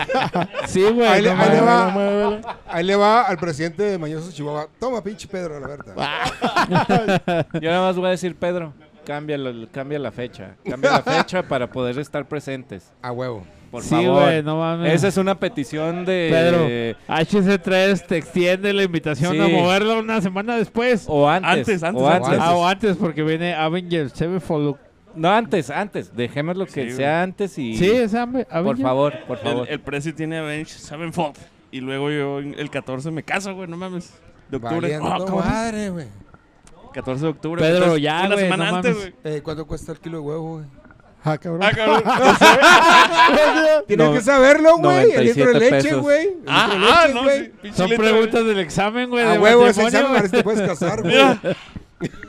Sí, güey. Ahí le- no ahí le mames. va. Ahí le va al presidente de Mañoso Chihuahua. Toma, pinche Pedro, la verdad. Yo nada más voy a decir, Pedro, cambia, cambia la fecha. Cambia la fecha para poder estar presentes. A huevo. Por Sí, favor. güey, no mames. Esa es una petición de... Pedro, HC3 te extiende la invitación Sí. a moverlo una semana después. O antes. Antes, antes, o antes. antes. Ah, o antes, porque viene Avengers Sevenfold. No, antes, antes. Dejemos lo que Sí, sea antes y... Sí, es Ave- Por Avengers. favor, por El, favor. el Prezi tiene Avenge Sevenfold. Y luego yo el 14 me caso, güey, no mames. De octubre. Cabrón. madre, güey. 14 de octubre. Pedro, ya, Una güey, semana no antes, güey. Eh, ¿Cuánto cuesta el kilo de huevo, güey? Ah, cabrón. Ah, cabrón. Tienes No- que saberlo, güey. El litro de 97 leche, güey. El litro de Ah, leche, no, pinche Son preguntas del examen, güey. A huevo, ese examen, a ver si te puedes casar, güey.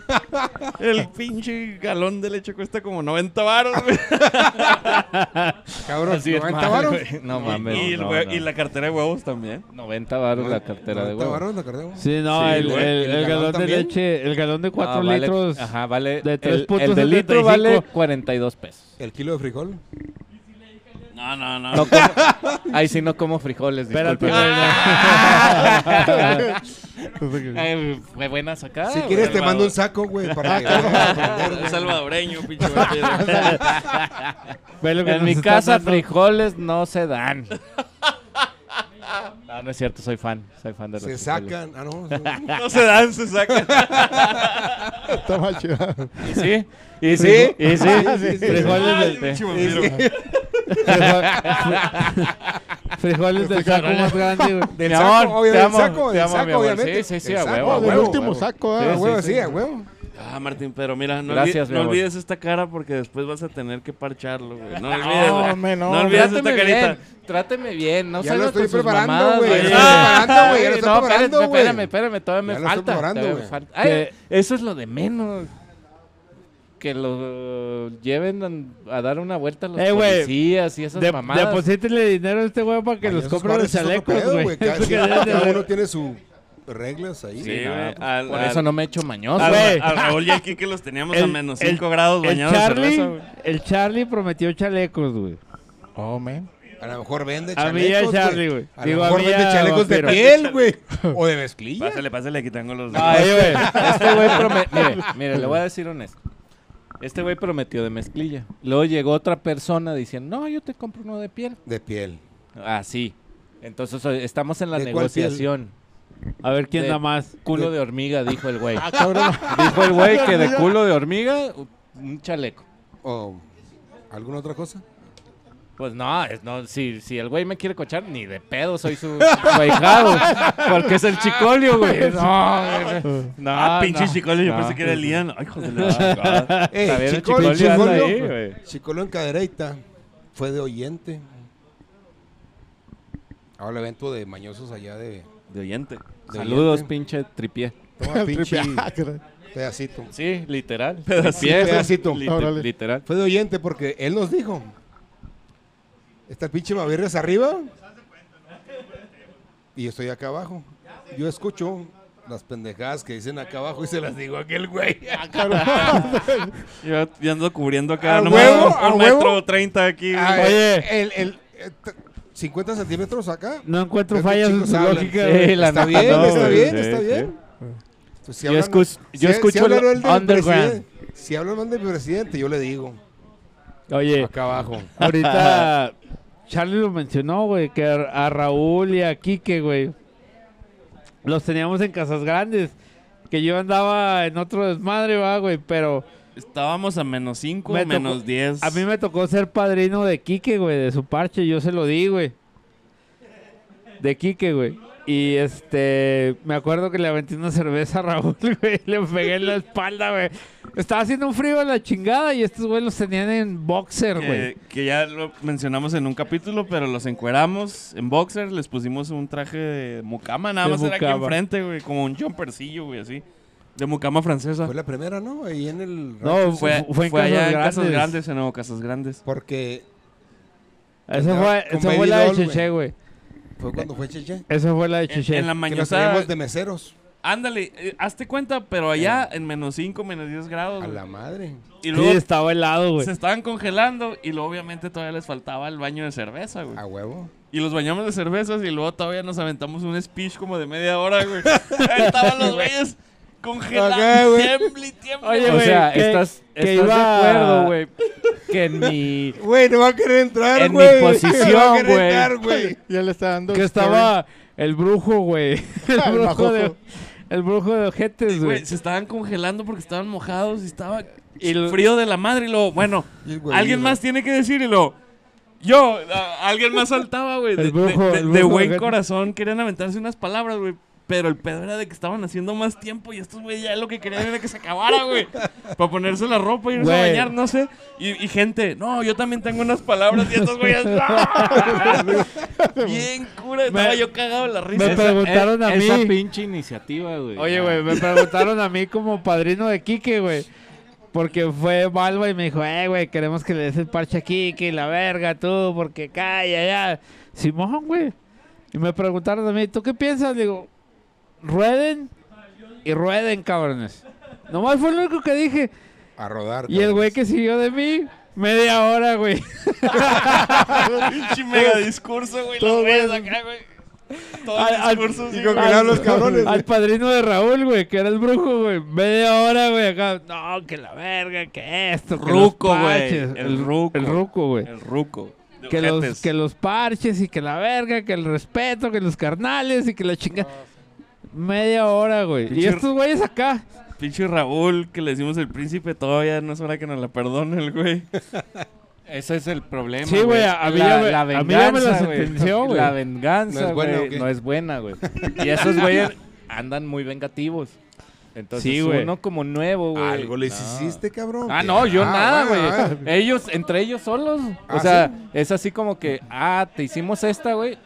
El pinche galón de leche cuesta como 90 baros, güey. Cabrón, Así es 90 mal, varos. güey. No mames. y, el no, hue- no. y la cartera de huevos también. 90 baros la cartera de 90 huevo. varos la cartera de huevo. Sí, no, Sí, el, güey. el- ¿Y el el galón galón de también? leche, el galón de 4 No, vale- litros. Ajá, vale. de el, 3.75. el de litro vale 42 pesos. El kilo de frijol. No, no, no. No como- ahí sí no como frijoles, güey. Eh, fue buena sacada. Si quieres te mando un saco, güey, para que güey. salvadoreño, pinche En mi casa frijoles no se dan. No, no es cierto, soy fan. Soy fan de los Se frijoles. sacan. Ah, no. No se dan, se sacan. Está más chido. Y sí, y sí, y sí. sí, sí. Frijoles Ay, frijoles del saco más grande, güey. Del Mi saco, amor, obvio, te del amo, saco, te del amo, mi saco, amor. obviamente. Sí, sí, sí, Del a huevo, último saco, ah. A huevo, sí, a huevo. Ah, Martín, pero mira, no, Gracias, olvi- mi no amor. olvides esta cara porque después vas a tener que parcharlo, güey. No olvides, No, no. No olvides esta carita. bien, tráteme bien, no Ya lo estoy preparando, güey, ya lo estoy preparando, güey, ya lo Ay, estoy no, preparando, espérame, güey. espérame, espérame, todavía me Ya lo estoy falta. preparando, todavía me güey. falta. Ay, Que- eso es lo de menos. Que lo lleven a, a dar una vuelta a los Eh, policías y esas De, mamadas. deposítele dinero a este güey para que Ay, los compre los chalecos, güey. Cada, que de uno tiene sus reglas ahí. Sí, Al- por al- eso no me echo mañoso. Al, Güey. al Raúl y al Kike los teníamos a El- menos el- 5 grados El bañados de Charlie, cerveza, güey. el Charlie prometió chalecos, güey. Oh, man. A lo mejor vende A mí chalecos, a Charlie, güey. A Digo, lo a mejor mí vende a chalecos de piel, güey. O de mezclilla. Pásale, pásale, aquí tengo los... Este, güey. este güey prometió. Mire, mire, le voy a decir honesto. Este güey prometió de mezclilla. Luego llegó otra persona diciendo, no, yo te compro uno de piel. De piel. Así. Entonces o- estamos en la ¿De cuál piel? negociación. A ver quién De- da más. Culo de hormiga, dijo el güey. Ah, cabrón. Dijo el güey que de culo de hormiga, un chaleco. ¿O alguna otra cosa? Pues no, es- no si, si el güey me quiere cochar, ni de pedo soy su, ahijado. Porque es el chicolio, güey. No, güey. no, Ah, pinche no, chicolio, yo no. pensé que era el Ian. Ay, joder, la. Eh, Está bien, el Chicolio, chicolio anda Chicolio, ahí, güey. Chicolo en Cadereyta fue de oyente. Ahora el evento de mañosos allá de... De oyente. de Saludos, oyente. pinche tripié. Toma, pinche ah, pedacito. Sí, literal. Pedacito. Pedacito. literal. Fue de oyente porque él nos dijo. Está el pinche Mavirres arriba. Y yo estoy acá abajo. Yo escucho las pendejadas que dicen acá abajo y se las digo a aquel güey. Yo, yo ando cubriendo acá. Un- ¿A Un huevo? metro 30 aquí. Ah, Oye. El, el, eh, t- 50 centímetros acá. No encuentro fallas en chicos su hablan. lógica. Sí, güey. la Está bien, no, está bien, sí, está sí. bien. Pues si Yo hablan- escucho- yo si- escucho si mal del underground. Si hablan mal del presidente, yo le digo. Oye, Acá abajo. ahorita Charlie lo mencionó, güey, que a Raúl y a Quique, güey, los teníamos en casas grandes. Que yo andaba en otro desmadre, va, güey, pero Estábamos a menos 5, Me menos 10. a mí me tocó ser padrino de Quique, güey, de su parche, yo se lo di, güey. de Quique, güey. Y este, me acuerdo que le aventé una cerveza a Raúl, güey. Le pegué en la espalda, güey. Estaba haciendo un frío en la chingada y estos güey los tenían en boxer, güey. Que, ya lo mencionamos en un capítulo, pero los encueramos en boxers, les pusimos un traje de mucama, nada De más era aquí mucama. enfrente, güey, como un jumpercillo, güey, así. De mucama francesa. Fue la primera, ¿no? Ahí en el... No. Fue, fue en fue allá Casas en Casas Grandes. Grandes, en Nuevo Casas Grandes. Porque Esa fue, esa fue la de. Cheche, güey. Fue cuando fue Cheche. Esa fue la de Cheche. en la Que nos mañosa. traíamos de meseros. Ándale, eh, hazte cuenta, pero allá en menos 5, menos 10 grados. A güey. la madre. Y Sí, luego estaba helado, güey. se estaban congelando y luego obviamente todavía les faltaba el baño de cerveza, güey. A huevo. Y los bañamos de cervezas y luego todavía nos aventamos un speech como de media hora, güey. Ahí estaban los güeyes tiemble y tiemble. Oye, o güey, sea, que- estás, que estás iba- de acuerdo, güey, que en mi... Güey, no va a querer entrar, En mi güey. posición, No va a querer güey. Ya le está dando. Que estaba el brujo, güey. El brujo de... El brujo de ojetes, güey. Güey, se estaban congelando porque estaban mojados y estaba Y el- frío de la madre. Y luego, bueno, Y el güey, alguien güey. más tiene que decir y luego, yo, a- alguien más saltaba, güey. De, El brujo- de- de- el de brujo buen de- corazón querían aventarse unas palabras, güey. Pero el pedo era de que estaban haciendo más tiempo y estos güey ya lo que querían era que se acabara, güey. Para ponerse la ropa y irse a bañar, no sé. Y, y gente, no, yo también tengo unas palabras y estos güeyes. Bien cura, estaba Me- yo cagado de la me risa. pre- preguntaron a esa mí. pinche iniciativa, güey. Oye, güey, me preguntaron a mí como padrino de Quique, güey. Porque fue Balba y me dijo, eh, güey, queremos que le des el parche a Quique y la verga, tú, porque calla, ya. Simón, güey. Y me preguntaron a mí, ¿tú qué piensas? Le digo, rueden y rueden, cabrones. Nomás fue lo único que dije. A rodar. Y el güey que siguió de mí, media hora, güey. Pinche mega discurso, güey. Los güeyes acá, güey. Todo Al- el al- discurso. Y sí, con güey. que le los cabrones. güey. Al padrino de Raúl, güey, que era el brujo, güey. Media hora, güey, acá. No, que la verga, que esto, que Ruco, güey. El ruco. El ruco, güey. El ruco. Que los, que los parches y que la verga, que el respeto, que los carnales y que la chinga. Media hora, güey. Y estos güeyes acá. Pinche Raúl, que le decimos el príncipe, todavía no es hora que nos la perdone el güey. Ese es el problema. Sí, güey, a mí ya me- la a mí ya me la venganza, güey. sentenció, güey. La venganza, ¿No es buena güey, o no es buena, güey. Y esos güeyes andan muy vengativos. Entonces, Sí, güey. uno como nuevo, güey. Algo les no. hiciste, cabrón. Ah, no, yo Ah, nada, güey. ah. Ellos, entre ellos solos. O Ah, sea, ¿sí? es así como que, ah, te hicimos esta, güey.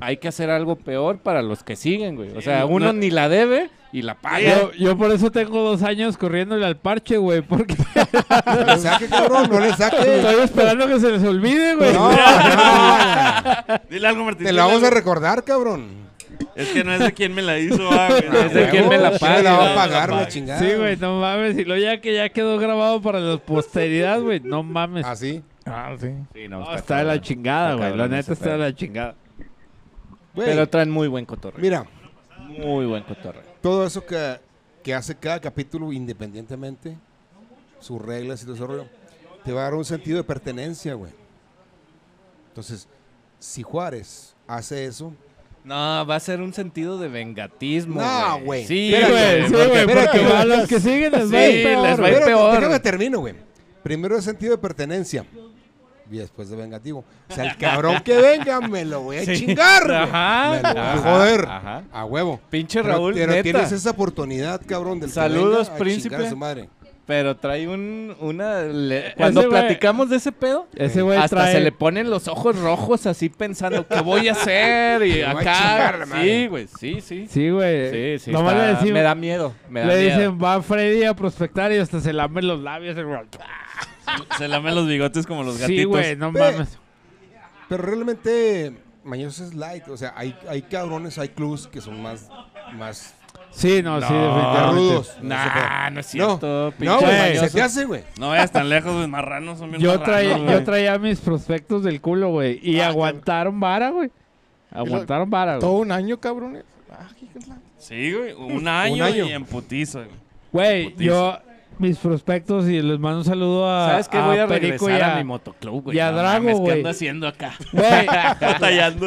Hay que hacer algo peor para los que siguen, güey. O sea, uno no- ni la debe y la paga. Yo, yo por eso tengo dos años corriéndole al parche, güey. Porque No le saque, cabrón, no le saque. estoy esperando que se les olvide, güey. No, no, Dile algo, Martín. Te la vamos a recordar, cabrón. Es que no es de quién me la hizo, ah, güey. Es de quién me la ¿quién paga, me la va a pagar la chingada? Sí, güey, no mames. Y lo ya que ya quedó grabado para la posteridad, güey. No mames. ¿Ah, sí? Ah, sí. Sí, No, está de la chingada, Está güey. La neta está de la chingada. Güey, Pero traen muy buen cotorreo. mira, Muy buen cotorreo. todo eso que, que hace cada capítulo independientemente, sus reglas y todo ese rollo, te va a dar un sentido de pertenencia, güey. Entonces, si Juárez hace eso, No, va a ser un sentido de vengatismo. No, güey. Sí, güey. Sí, porque- güey, espérate, porque a los que siguen les va a Sí, ir peor, les va a ir güey. Pero, peor. Déjame termino, güey. Primero el sentido de pertenencia. Y después de vengativo. O sea, el cabrón que venga me lo voy a Sí. chingar. Ajá, Me lo voy a ajá, joder. ajá. A huevo. Pinche Raúl, Pero, tienes esa oportunidad, cabrón. Del que Saludos, venga a príncipe. a su madre. Pero trae un, una... le- Cuando Ese platicamos de ese pedo, Ese güey hasta trae... se le ponen los ojos rojos así pensando, ¿qué voy a hacer? Y Me voy a acá... Sí, güey, sí, sí. Sí, güey. Sí, sí. Nomás está- le decimos... Me da miedo, me da le miedo. dicen, va Freddy a prospectar y hasta se lame los labios. el güey. Se lamen los bigotes como los gatitos. Sí, güey, no mames. Pero realmente, Mañoso es light. O sea, hay, hay cabrones, hay clubs que son más. más Sí, no, sí, definitivamente. rudos. Nah, no es cierto. No, no, güey. Se te hace, güey. No vayas tan lejos, güey. Marranos son bien Yo, marranos, traía, güey. yo traía mis prospectos del culo, güey. Y Ah, aguantaron vara, güey. Aguantaron vara, Todo güey. un año, cabrones. Ah, Sí, güey. Un año, año. y en putiza, güey. Güey, yo, mis prospectos, y les mando un saludo a. ¿Sabes qué? a Voy a regresar y a mi motoclub, güey. y a No Drago, mames, ¿Qué güey. ando haciendo acá? Güey, Batallando.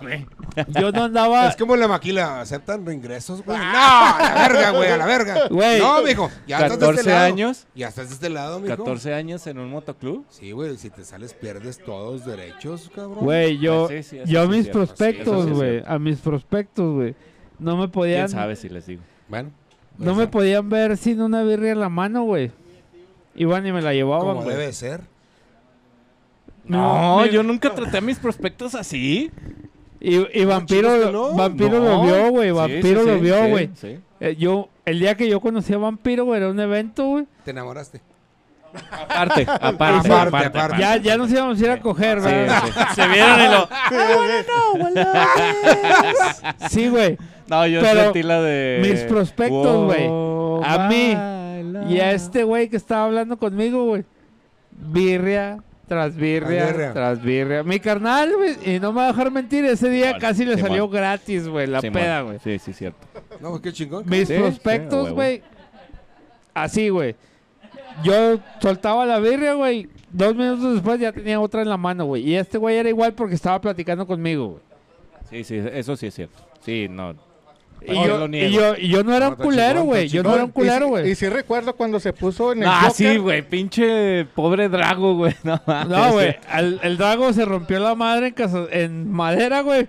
Güey. yo no andaba. Es como la maquila, ¿aceptan reingresos, güey? No, a la verga, güey, a la verga. Güey. No, mijo, ya estás de 14 este lado. años. Ya estás de este lado, mijo. 14 años en un motoclub. Sí, güey, si te sales pierdes todos los derechos, cabrón. Güey, yo, Pues sí, sí, eso yo a sí mis cierto, sí, prospectos, sí güey, a mis prospectos, güey, no me podían, ¿Quién sabe si les digo? Bueno. No me podían ver sin una birria en la mano, güey. Iban y me la llevaban, Como güey. debe ser. No, yo nunca traté a mis prospectos así. Y, y Vampiro, chicos que no. Vampiro No. lo vio, güey, Sí, Vampiro sí, lo sí, vio, sí, güey. sí. Eh, yo, el día que yo conocí a Vampiro, güey, era un evento, güey. Te enamoraste. Aparte, aparte, Aparte, aparte, aparte. Ya, ya nos íbamos a ir a coger, Sí, ¿verdad? sí. Se vieron y lo... Sí, güey. No, yo Pero sentí la de... mis prospectos, güey. Wow, A mí. Y a este güey que estaba hablando conmigo, güey. Birria tras birria, Tras birria. tras birria. Mi carnal, güey, y no me va a dejar mentir, ese día casi le salió gratis, güey, la peda, güey. Sí, sí, cierto. No, qué chingón. Mis Sí, sí, prospectos, güey, así, güey. Yo soltaba la birria, güey. Dos minutos después ya tenía otra en la mano, güey. Y este güey era igual porque estaba platicando conmigo, güey. Sí, sí, eso sí es cierto. Sí, no. Y, No, yo, lo y, yo, y yo no era un culero, güey. Yo no era un culero, güey. y sí recuerdo cuando se puso en el Ah, Joker. sí, güey. Pinche pobre Drago, güey. No, mames. No, güey. al- El Drago se rompió la madre en, casa- en madera, güey.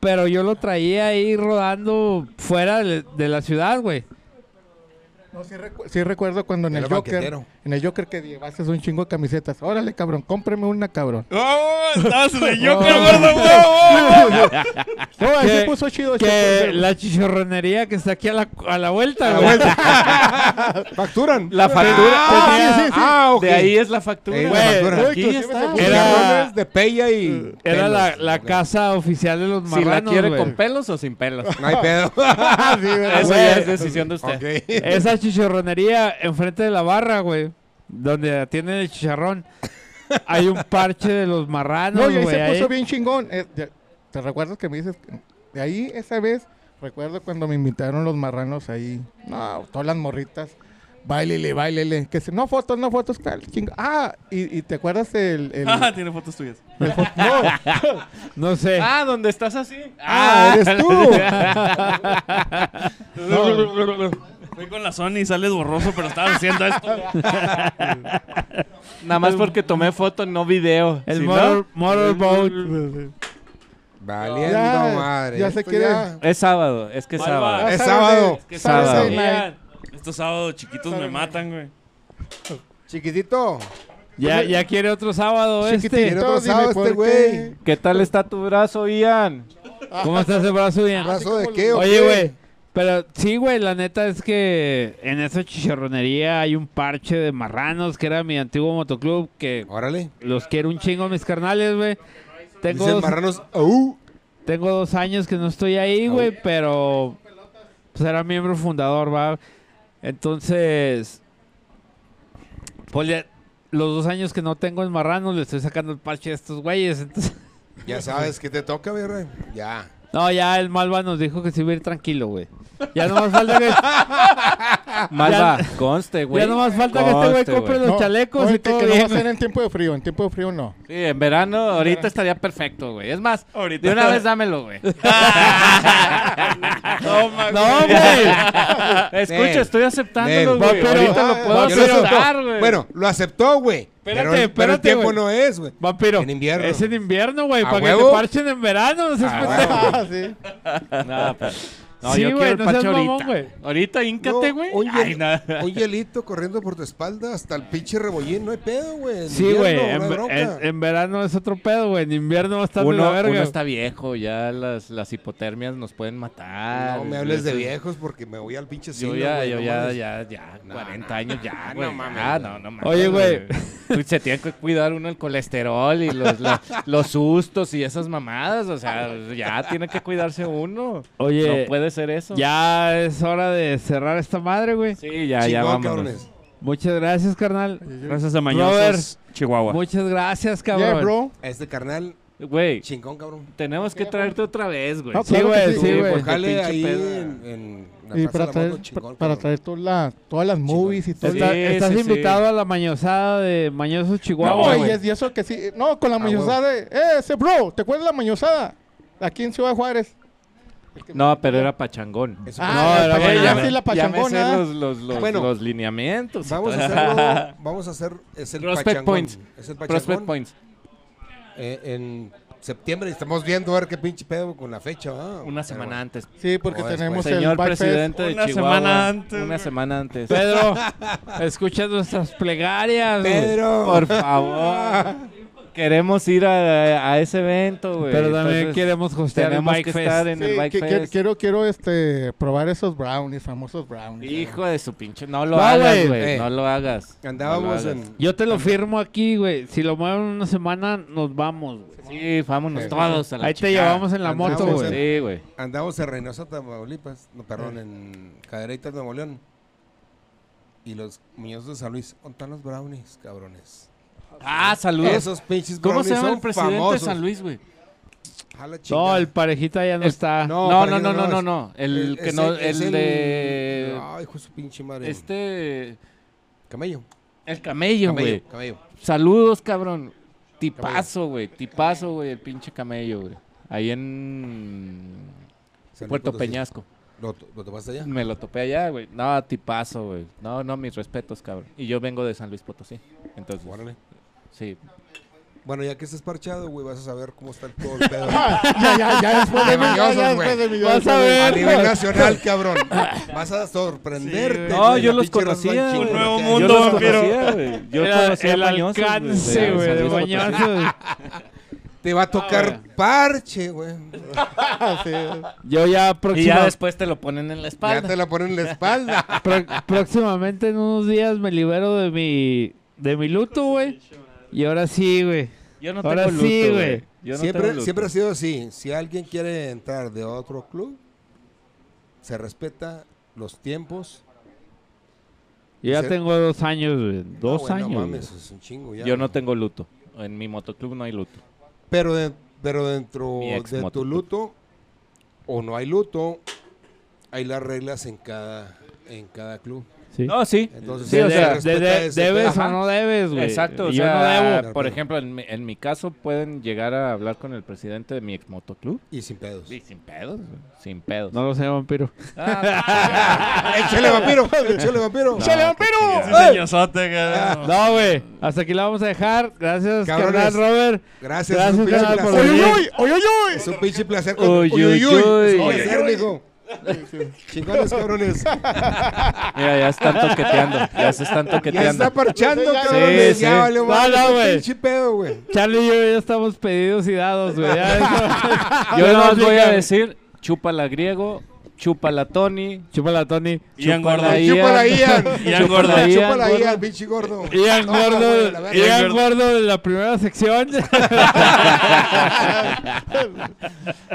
Pero yo lo traía ahí rodando fuera de, de la ciudad, güey. No, sí, recu- sí recuerdo cuando en Era el Joker, banquetero. en el Joker que llevaste un chingo de camisetas. Órale, cabrón, cómpreme una, cabrón. ¡Oh! El No. Joker, gordo, wow, No, se puso chido. Que chido. la chichorronería que está aquí a la, a la vuelta, A la güey. vuelta. ¿Facturan? La factura. Ah, tenía- sí, sí, sí. Ah, ok. De ahí es la factura. Güey. factura. Aquí está. Era- de pella y. Era la, pelos. la Ok. casa oficial de los Si la marranos, quiere güey. con pelos o sin pelos. No hay pedo. Ah, sí, ¿verdad? Eso Güey. ya es decisión de usted. ok. Esa chicharronería enfrente de la barra, güey. Donde atienden el chicharrón. Hay un parche de los marranos, No, y ahí güey. se ahí. puso bien chingón. Eh, ya- ¿Te recuerdas que me dices? De ahí, esa vez, recuerdo cuando me invitaron los marranos ahí. No, todas las morritas. Bailele, bailele. Que se, no fotos, no fotos, tal. Ah, y, y te acuerdas el. el- Ah, tiene fotos tuyas. el fo- no, No sé. Ah, ¿dónde estás así? ah, eres tú. Fui con la Sony y sales borroso, pero estabas haciendo esto. Nada más porque tomé foto, no video. el Si motor, no, motorboat. Valiendo Ya, madre. ya se Esto quiere- ya- Es sábado, es que es sábado. Es sábado. que Saturday sábado. night. Estos sábados chiquitos me matan, güey. Chiquitito. Ya, ya quiere otro sábado este. Otro dime sábado por este güey. ¿Qué tal está tu brazo, Ian? ¿Cómo está ese brazo bien? ¿Brazo de qué o Oye, qué? güey. Pero sí, güey, la neta es que en esa chicharronería hay un parche de marranos que era mi antiguo motoclub que Órale. los quiero un chingo mis carnales, güey. Tengo Dicen dos, marranos. "Au". tengo dos años que no estoy ahí, güey, pero pues era miembro fundador, va. Entonces, pues los dos años que no tengo en marranos le estoy sacando el parche a estos güeyes. Entonces, Ya sabes que te toca, virrey. Ya. No, ya el Malva nos dijo que se iba a ir tranquilo, güey. Ya no más falta que, Malva, conste, güey. ya no más falta que este güey compre los No, chalecos y que- todo que no va a bien. ser en tiempo de frío. En tiempo de frío no. Sí, en verano, ahorita estaría perfecto, güey. Es más, Ahorita. de una vez dámelo, güey. No, güey. Escucha, estoy aceptándolo, güey. Ahorita lo ah, puedo Ya lo aceptar, güey. Bueno, lo aceptó, güey. Espérate, pero, pero el espérate, tiempo güey. no es, güey. Vampiro. En invierno. Es en invierno, güey. ¿A Para que te huevo? parchen en verano. No seas Ah, pendejo. Ah, sí. No, pues, no, Sí, yo güey, quiero el no seas parche mamón, ahorita. güey. Ahorita, íncate, No, güey. un, Ay, hiel- no. un hielito corriendo por tu espalda hasta el pinche rebollín. No hay pedo, güey. En Sí, güey. invierno, En, no hay bronca. en- en verano es otro pedo, güey. En invierno va a estar de Uno, la verga. uno está viejo, ya las, las hipotermias nos pueden matar. No me hables de viejos porque me voy al pinche Yo ya, güey, yo no ya, mames. ya, ya, No, 40 no, años ya, no güey. mames, Ah, no, no mames. Oye, güey. Pues Se tiene que cuidar uno el colesterol y los, la- los sustos y esas mamadas. O sea, ya tiene que cuidarse uno. Oye, No puede ser eso. ya es hora de cerrar esta madre, güey. Sí, ya, ya Chingón, vámonos. cabrones. Muchas gracias, carnal. Gracias a Mañosos, Chihuahua. Muchas gracias, Yeah, cabrón. bro. Este carnal, Güey, chingón, cabrón. tenemos que traerte otra vez, güey. No, Sí, claro que güey, sí. sí, güey. porque Jale pinche ahí peda. en, en la Y Plaza para de la traer, Moto, chingón, para cabrón. traer toda la- todas las movies y todo. Sí, Está- estás sí, sí. invitado a la mañosada de Mañosos No, Chihuahua, y, güey. es- y eso que sí. No, con la Ah, mañosada de. ¡Eh, ese bro! ¿Te acuerdas de la mañosada? Aquí en Ciudad Juárez. No, pero era pachangón. Eso Ah, la era pachangona, bueno. sí, la pachangona. los, los, los, Bueno. los lineamientos. Vamos a hacerlo. Vamos a hacer. Es el Prospect pachangón. points. Es el Prospect pachangón. Points. Eh, en septiembre estamos viendo a ver qué pinche pedo con la fecha. Una semana bueno. antes. Sí, porque No, tenemos el Señor Fest. presidente de Una Chihuahua. semana antes, Una semana antes. Pedro, escucha nuestras plegarias. Pedro. Por favor. Queremos ir a, a ese evento, güey. Pero también Entonces, queremos hostear el tenemos Bike que Fest. estar en el Bike que- Fest. quiero, quiero este, probar esos brownies, famosos brownies. Hijo de su pinche. No lo No, hagas, güey. Eh. No lo hagas. Andábamos No lo hagas. en. Yo te lo firmo aquí, güey. Si lo mueven una semana, nos vamos, güey. Sí, vámonos todos a la Ahí te llevamos en la Andamos moto, güey. Sí, güey. Andamos en Reynosa, Tamaulipas. No, perdón, en Cadereytas, Nuevo León. Y los muñozos de San Luis. ¿Dónde están los brownies, cabrones? Ah, saludos. Esos pinches ¿Cómo se llama el presidente famosos. de San Luis, güey? No, el parejita ya no El- está. No, No, no, no, no, no. El que no, es el de Ay, hijo de su pinche madre. este, Camello. el camello, güey. Camello, camello. Saludos, cabrón. Tipazo, güey. Tipazo, güey, el pinche camello, güey. Ahí en Puerto. Peñasco. ¿Lo, ¿Lo tomaste allá? Me lo topé allá, güey. No, tipazo, güey. No, no, mis respetos, cabrón. Y yo vengo de San Luis Potosí. Entonces, Órale. Sí. Bueno, ya que estés parchado, güey, vas a saber cómo está el todo el pedo. ya, ya, ya después de mi, ya, ya después de mi, ya Vas a ver. a nivel nacional, cabrón. Vas a sorprenderte. Sí, No, yo los conocía, Un güey. nuevo mundo, yo los conocía, güey. Yo conocía el güey, alcance, de güey, mañosos. Te va a tocar parche, güey. Sí. Yo ya, Y próxima- ya después te lo ponen en la Ya espalda. te la ponen en la espalda. pro- próximamente en unos días me libero de mi de mi luto, güey. Y ahora sí, güey. Yo no Ahora tengo sí, luto, güey. no siempre, siempre ha sido así. Si alguien quiere entrar de otro club, se respeta los tiempos. Yo ya tengo dos años, güey. Dos No, años. Mames, es un chingo ya. Yo no tengo luto. En mi motoclub no hay luto. Pero, de- pero dentro de tu luto, o no hay luto, hay las reglas en cada, en cada club. Sí. No, sí. Entonces, Sí, De- o sea, de- de- debes pedo. o no debes, güey. Exacto, o Y yo sea, no debo. Por ejemplo, en mi, en mi caso pueden llegar a hablar con el presidente de mi ex motoclub. Y sin pedos. Sí, sin pedos, güey, sin pedos. No lo sé, vampiro. Ah, ¡Échale vampiro! ¡Échale vampiro! ¡Échale, vampiro! No, güey. Hasta aquí la vamos a dejar. Gracias, Cabrones. carnal Robert. Gracias, Gracias, es un pinche carnal, por placer. venir. ¡Uy, uy, uy, uy! Es un pinche placer. con- Uy, Chingones, cabrones. Mira, ya están toqueteando. Ya se están Ya toqueteando. está parchando, Sí, cabrones. sí. Ya vale, No, madre, no, güey. pinche pedo, güey. Charlie y yo ya estamos pedidos y dados, güey. Ya Yo Ya nada más voy a decir, chúpala griego, chúpala Tony, Chúpala, Tony. Ian. Ian. Chúpala, Ian. Ian Gordon. Chúpala, Ian Chúpala ahí Gordon. al pinche gordo. Ian Gordo. Ian Gordo. Gordo de la primera sección.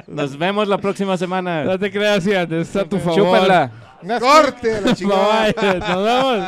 Nos vemos la próxima semana. no te creas, Ian. Está a tu favor. Chúpala. Corte la chingada. Nos vemos.